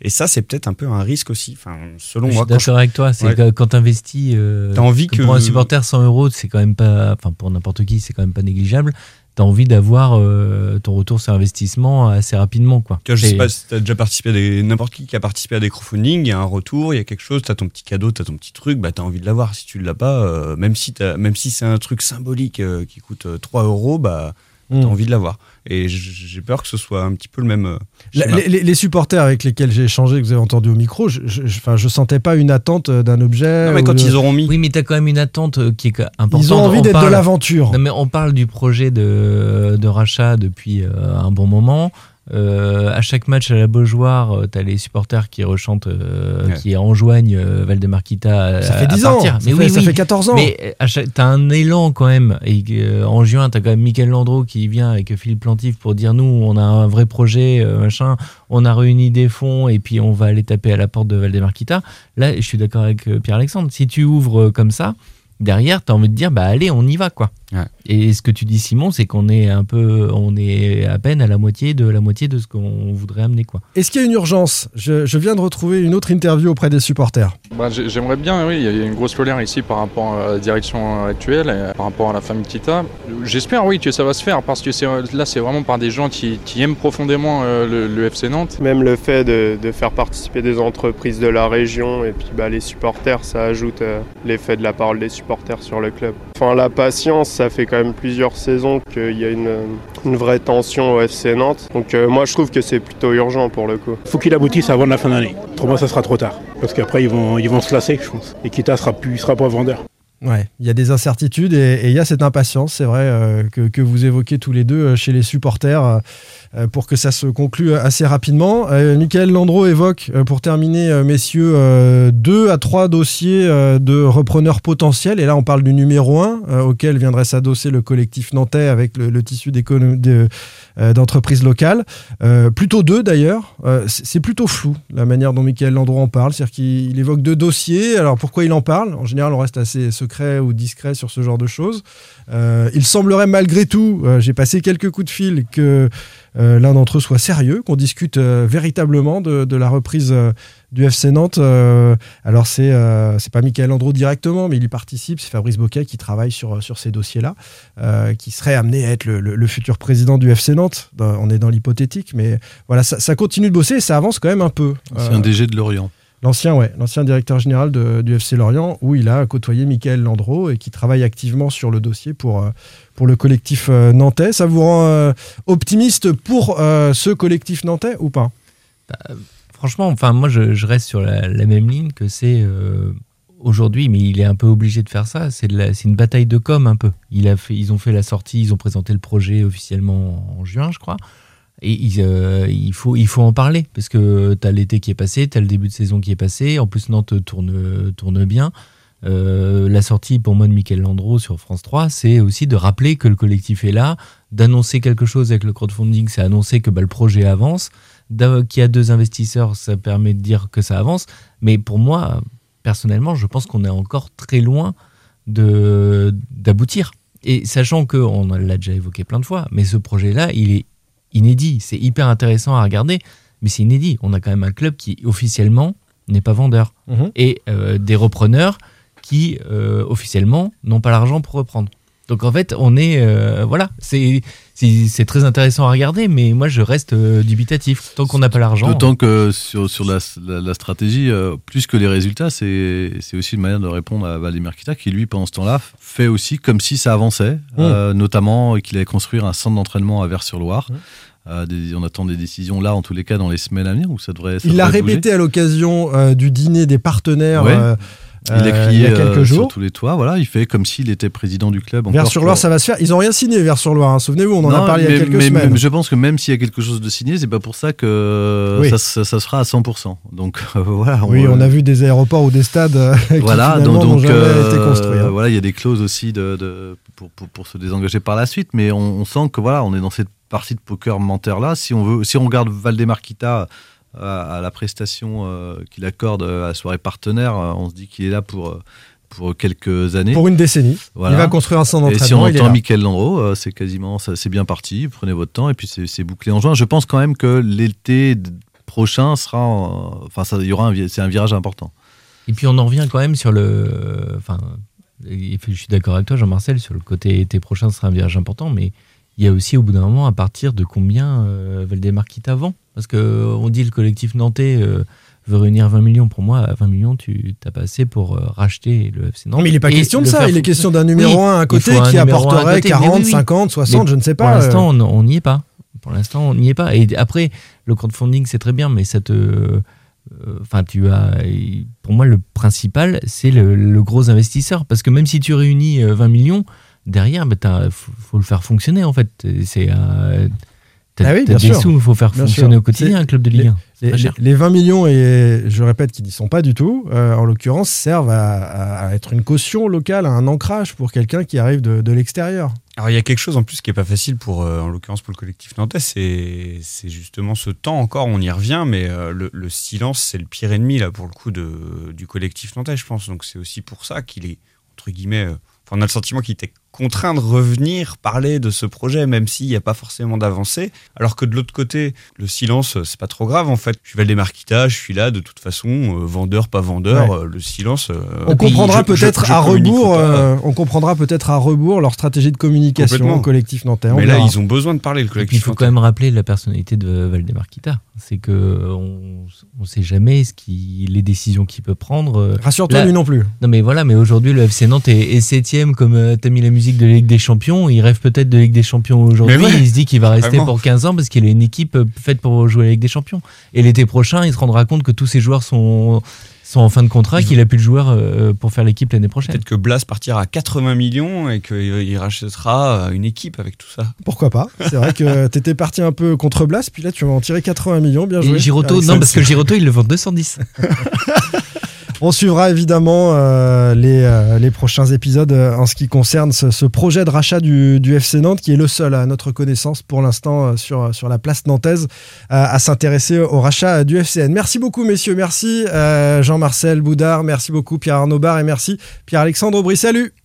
Et ça, c'est peut-être un peu un risque aussi. Enfin, selon Je suis moi, quand d'accord avec toi. C'est Ouais. quand tu investis, T'as envie que- pour un supporter 100 euros, c'est quand même pas, enfin pour n'importe qui, c'est quand même pas négligeable. T'as envie d'avoir euh, ton retour sur investissement assez rapidement, quoi. Tu je sais pas si t'as déjà participé à des. N'importe qui qui a participé à des crowdfunding, il y a un retour, il y a quelque chose, t'as ton petit cadeau, t'as ton petit truc, bah t'as envie de l'avoir. Si tu l'as pas, euh, même si, même si c'est un truc symbolique euh, qui coûte euh, 3 euros, bah t'as Mm. envie de l'avoir. Et j'ai peur que ce soit un petit peu le même. euh, La- les, supporters avec lesquels j'ai échangé, que vous avez entendu au micro, je, je, je- enfin, je sentais pas une attente euh, d'un objet. ou de- mis. Oui, mais tu as quand même une attente euh, qui est importante. Ils ont envie On d'être de parle- l'aventure. Non, mais on parle du projet de, de rachat depuis euh, un bon moment. Euh, à chaque match à la Beaujoire, tu as les supporters qui rechantent, euh, Ouais. qui enjoignent euh, Valdemarquita à, Ça fait à 10 ans, partir. ça fait- ça fait 14 ans. Mais euh, à chaque- t'as un élan quand même. Et euh, en juin, t'as quand même Michael Landreau qui vient avec Philippe Plantif pour dire nous, on a un vrai projet, euh, machin. On a réuni des fonds et puis on va aller taper à la porte de Valdemarquita. Là, je suis d'accord avec euh, Pierre-Alexandre. Si tu ouvres euh, comme ça, derrière, t'as envie de dire bah allez, on y va quoi. Et ce que tu dis Simon, c'est qu'on est un peu, on est à peine à la moitié de la moitié de ce qu'on voudrait amener quoi. Est-ce qu'il y a une urgence? Je, je viens de retrouver une autre interview auprès des supporters. Bah, j'ai- J'aimerais bien, oui, il y a une grosse colère ici par rapport à la direction actuelle, et par rapport à la famille Kita. J'espère, oui, que ça va se faire, parce que c'est- là, c'est vraiment par des gens qui, qui aiment profondément euh, le, le FC Nantes. Même le fait de, de faire participer des entreprises de la région et puis bah, les supporters, ça ajoute euh, l'effet de la parole des supporters sur le club. Enfin, la patience, ça fait quand même plusieurs saisons qu'il y a une, vraie tension au FC Nantes. Donc euh, moi, je trouve que c'est plutôt urgent pour le coup. faut qu'il aboutisse avant la fin d'année. Autrement, ça sera trop tard. Parce qu'après, ils vont, ils vont se lasser, je pense. Et Kita sera plus, sera pas vendeur. Ouais, il y a des incertitudes et il y a cette impatience, c'est vrai, euh, que, que vous évoquez tous les deux euh, chez les supporters euh, pour que ça se conclue assez rapidement. Michael Landreau évoque, pour terminer, messieurs, deux à trois dossiers de repreneurs potentiels. Et là, on parle du numéro un, auquel viendrait s'adosser le collectif nantais avec le, tissu d'entreprises locales. Plutôt deux d'ailleurs. C'est plutôt flou la manière dont Michael Landreau en parle. C'est-à-dire qu'il il évoque deux dossiers. Alors pourquoi il en parle? En général, on reste assez secret ou discret sur ce genre de choses. Euh, il semblerait malgré tout, euh, j'ai passé quelques coups de fil, que euh, l'un d'entre eux soit sérieux, qu'on discute véritablement de, de la reprise du FC Nantes. Alors c'est c'est pas Michael Landreau directement, mais il y participe. C'est Fabrice Boquet qui travaille sur, sur ces dossiers-là, qui serait amené à être le, le- le futur président du FC Nantes. On est dans l'hypothétique, mais voilà, ça, ça continue de bosser et ça avance quand même un peu. C'est un DG de Lorient. L'ancien, ouais, l'ancien directeur général du FC Lorient, où il a côtoyé Michael Landreau et qui travaille activement sur le dossier pour, euh, pour le collectif euh, nantais. Ça vous rend euh, optimiste pour ce collectif nantais ou pas? Franchement, enfin moi je, reste sur la, même ligne que c'est aujourd'hui, mais il est un peu obligé de faire ça. C'est une bataille de com un peu. Il a fait, ils ont fait la sortie, ils ont présenté le projet officiellement en juin, je crois. Et euh, il, faut, il faut en parler parce que tu as l'été qui est passé, tu as le début de saison qui est passé. En plus, Nantes tourne, tourne bien. Euh, la sortie pour moi de Michael Landreau sur France 3, c'est aussi de rappeler que le collectif est là, d'annoncer quelque chose avec le crowdfunding, c'est annoncer que bah, le projet avance, qu'il y a deux investisseurs, ça permet de dire que ça avance. Mais pour moi, personnellement, je pense qu'on est encore très loin d'aboutir. Et sachant que on l'a déjà évoqué plein de fois, mais ce projet-là, il est inédit. C'est hyper intéressant à regarder, mais c'est inédit. On a quand même un club qui officiellement n'est pas vendeur Mhm. et euh, des repreneurs qui euh, officiellement n'ont pas l'argent pour reprendre. Donc en fait, on est euh, voilà, c'est c'est c'est très intéressant à regarder, mais moi je reste euh, dubitatif tant qu'on n'a pas l'argent. D'autant que sur, sur la, la- la stratégie, euh, plus que les résultats, c'est c'est aussi une manière de répondre à Valdemar Kita qui, lui, pendant ce temps-là, fait aussi comme si ça avançait, euh, notamment qu'il allait construire un centre d'entraînement à Vers-sur-Loire. Euh, des- on attend des décisions là, en tous les cas, dans les semaines à venir, où ça devrait. ça Il l'a répété à l'occasion euh, du dîner des partenaires Ouais. euh, Il a crié il y a quelques jours. sur tous les toits. Voilà, il fait comme s'il était président du club. Vers encore sur Loire, pour- ça va se faire. Ils n'ont rien signé vers sur Loire. hein. Souvenez-vous, on en a parlé il y mais- a quelques mais- semaines. mais je pense que même s'il y a quelque chose de signé, c'est pas pour ça que Oui. ça, ça- ça sera à 100%. Donc voilà. oui, on a vu des aéroports ou des stades qui voilà, finalement donc, n'ont donc, jamais été construits. hein. voilà, il y a des clauses aussi de, de- pour, pour, pour se désengager par la suite, mais on, on sent que voilà, on est dans cette partie de poker menteur là. Si on veut, si on regarde Valdemar Kita à, à la prestation euh, qu'il accorde à la soirée partenaire, euh, on se dit qu'il est là pour euh, pour quelques années. Pour une décennie. Il va construire un centre Et si on d'entraînement, entend. Michael Landreau, euh, c'est quasiment, ça- c'est bien parti. Prenez votre temps et puis c'est c'est bouclé en juin. Je pense quand même que l'été prochain sera, en- enfin, ça, il y aura un, c'est un virage important. Et puis on en revient quand même sur le. Enfin, je suis d'accord avec toi, Jean-Marcel, sur le côté été prochain, ce sera un virage important, mais il y a aussi au bout d'un moment à partir de combien euh, Valdemar quitte avant? Parce que on dit le collectif nantais euh, veut réunir 20 millions. Pour moi, à 20 millions, tu t'as pas assez pour euh, racheter le FC Nantes. Mais il n'est pas question de ça. Il est question d'un numéro Oui, un à il côté qui apporterait côté, mais 40, oui, oui. 50, 60, Mais je ne sais pas, Pour l'instant, euh. on n'y est pas. Pour l'instant, on n'y est pas. Et après, le crowdfunding, c'est très bien, mais ça te. euh, Enfin, tu as. Pour moi, le principal, c'est le, le gros investisseur. Parce que même si tu réunis euh, 20 millions, derrière, il faut, faut le faire fonctionner, en fait. C'est. euh, T'as Ah oui, des sûr. sous, il faut faire Bien fonctionner sûr. au quotidien un club de Ligue les- 1. C'est Les, les- les 20 millions, et je répète qu'ils n'y sont pas du tout, euh, en l'occurrence, servent à, être une caution locale, à un ancrage pour quelqu'un qui arrive de, de l'extérieur. Alors il y a quelque chose en plus qui est pas facile pour, euh, en l'occurrence pour le collectif nantais, c'est c'est justement ce temps encore, on y revient, mais euh, le, le silence c'est le pire ennemi là pour le coup de, du collectif nantais, je pense. Donc c'est aussi pour ça qu'il est entre guillemets, euh, on a le sentiment qu'il était contraint de revenir parler de ce projet, même s'il n'y a pas forcément d'avancée. Alors que de l'autre côté, le silence, euh, c'est pas trop grave en fait. Je suis Valdemar Kita, je suis là de toute façon, euh, vendeur, pas vendeur, Ouais. euh, le silence. euh, On comprendra peut-être à rebours, pas. euh, on comprendra peut-être à rebours leur stratégie de communication collectif nantais. On Mais là, ils ont besoin de parler, le Et puis, collectif il faut nantais. quand même rappeler la personnalité de Valdemar Kita. C'est que on ne sait jamais ce qui, les décisions qu'il peut prendre. Rassure-toi, lui non plus. Non, mais voilà, mais aujourd'hui, le FC Nantes est, est septième, comme euh, t'as mis la musique de la Ligue des Champions. Il rêve peut-être de Ligue des Champions aujourd'hui. Ouais, il se dit qu'il va rester vraiment. pour 15 ans parce qu'il a une équipe euh, faite pour jouer la Ligue des Champions. Et l'été prochain, il se rendra compte que tous ses joueurs sont, sont en fin de contrat, qu'il a plus de joueurs euh, pour faire l'équipe l'année prochaine. Peut-être que Blas partira à 80 millions et qu'il il rachètera une équipe avec tout ça. Pourquoi pas? C'est vrai que t'étais parti un peu contre Blas, puis là tu vas en tirer 80 millions, bien joué. Et Giroto, non, parce que Giroto, il le vend 210. On suivra évidemment euh, les, euh, les prochains épisodes euh, en ce qui concerne ce, projet de rachat du, du FC Nantes, qui est le seul à notre connaissance pour l'instant sur, sur la place nantaise à s'intéresser au rachat du FCN. Merci beaucoup messieurs, merci Jean-Marcel Boudard, merci beaucoup Pierre Arnaud Bar et merci Pierre-Alexandre Aubry. Salut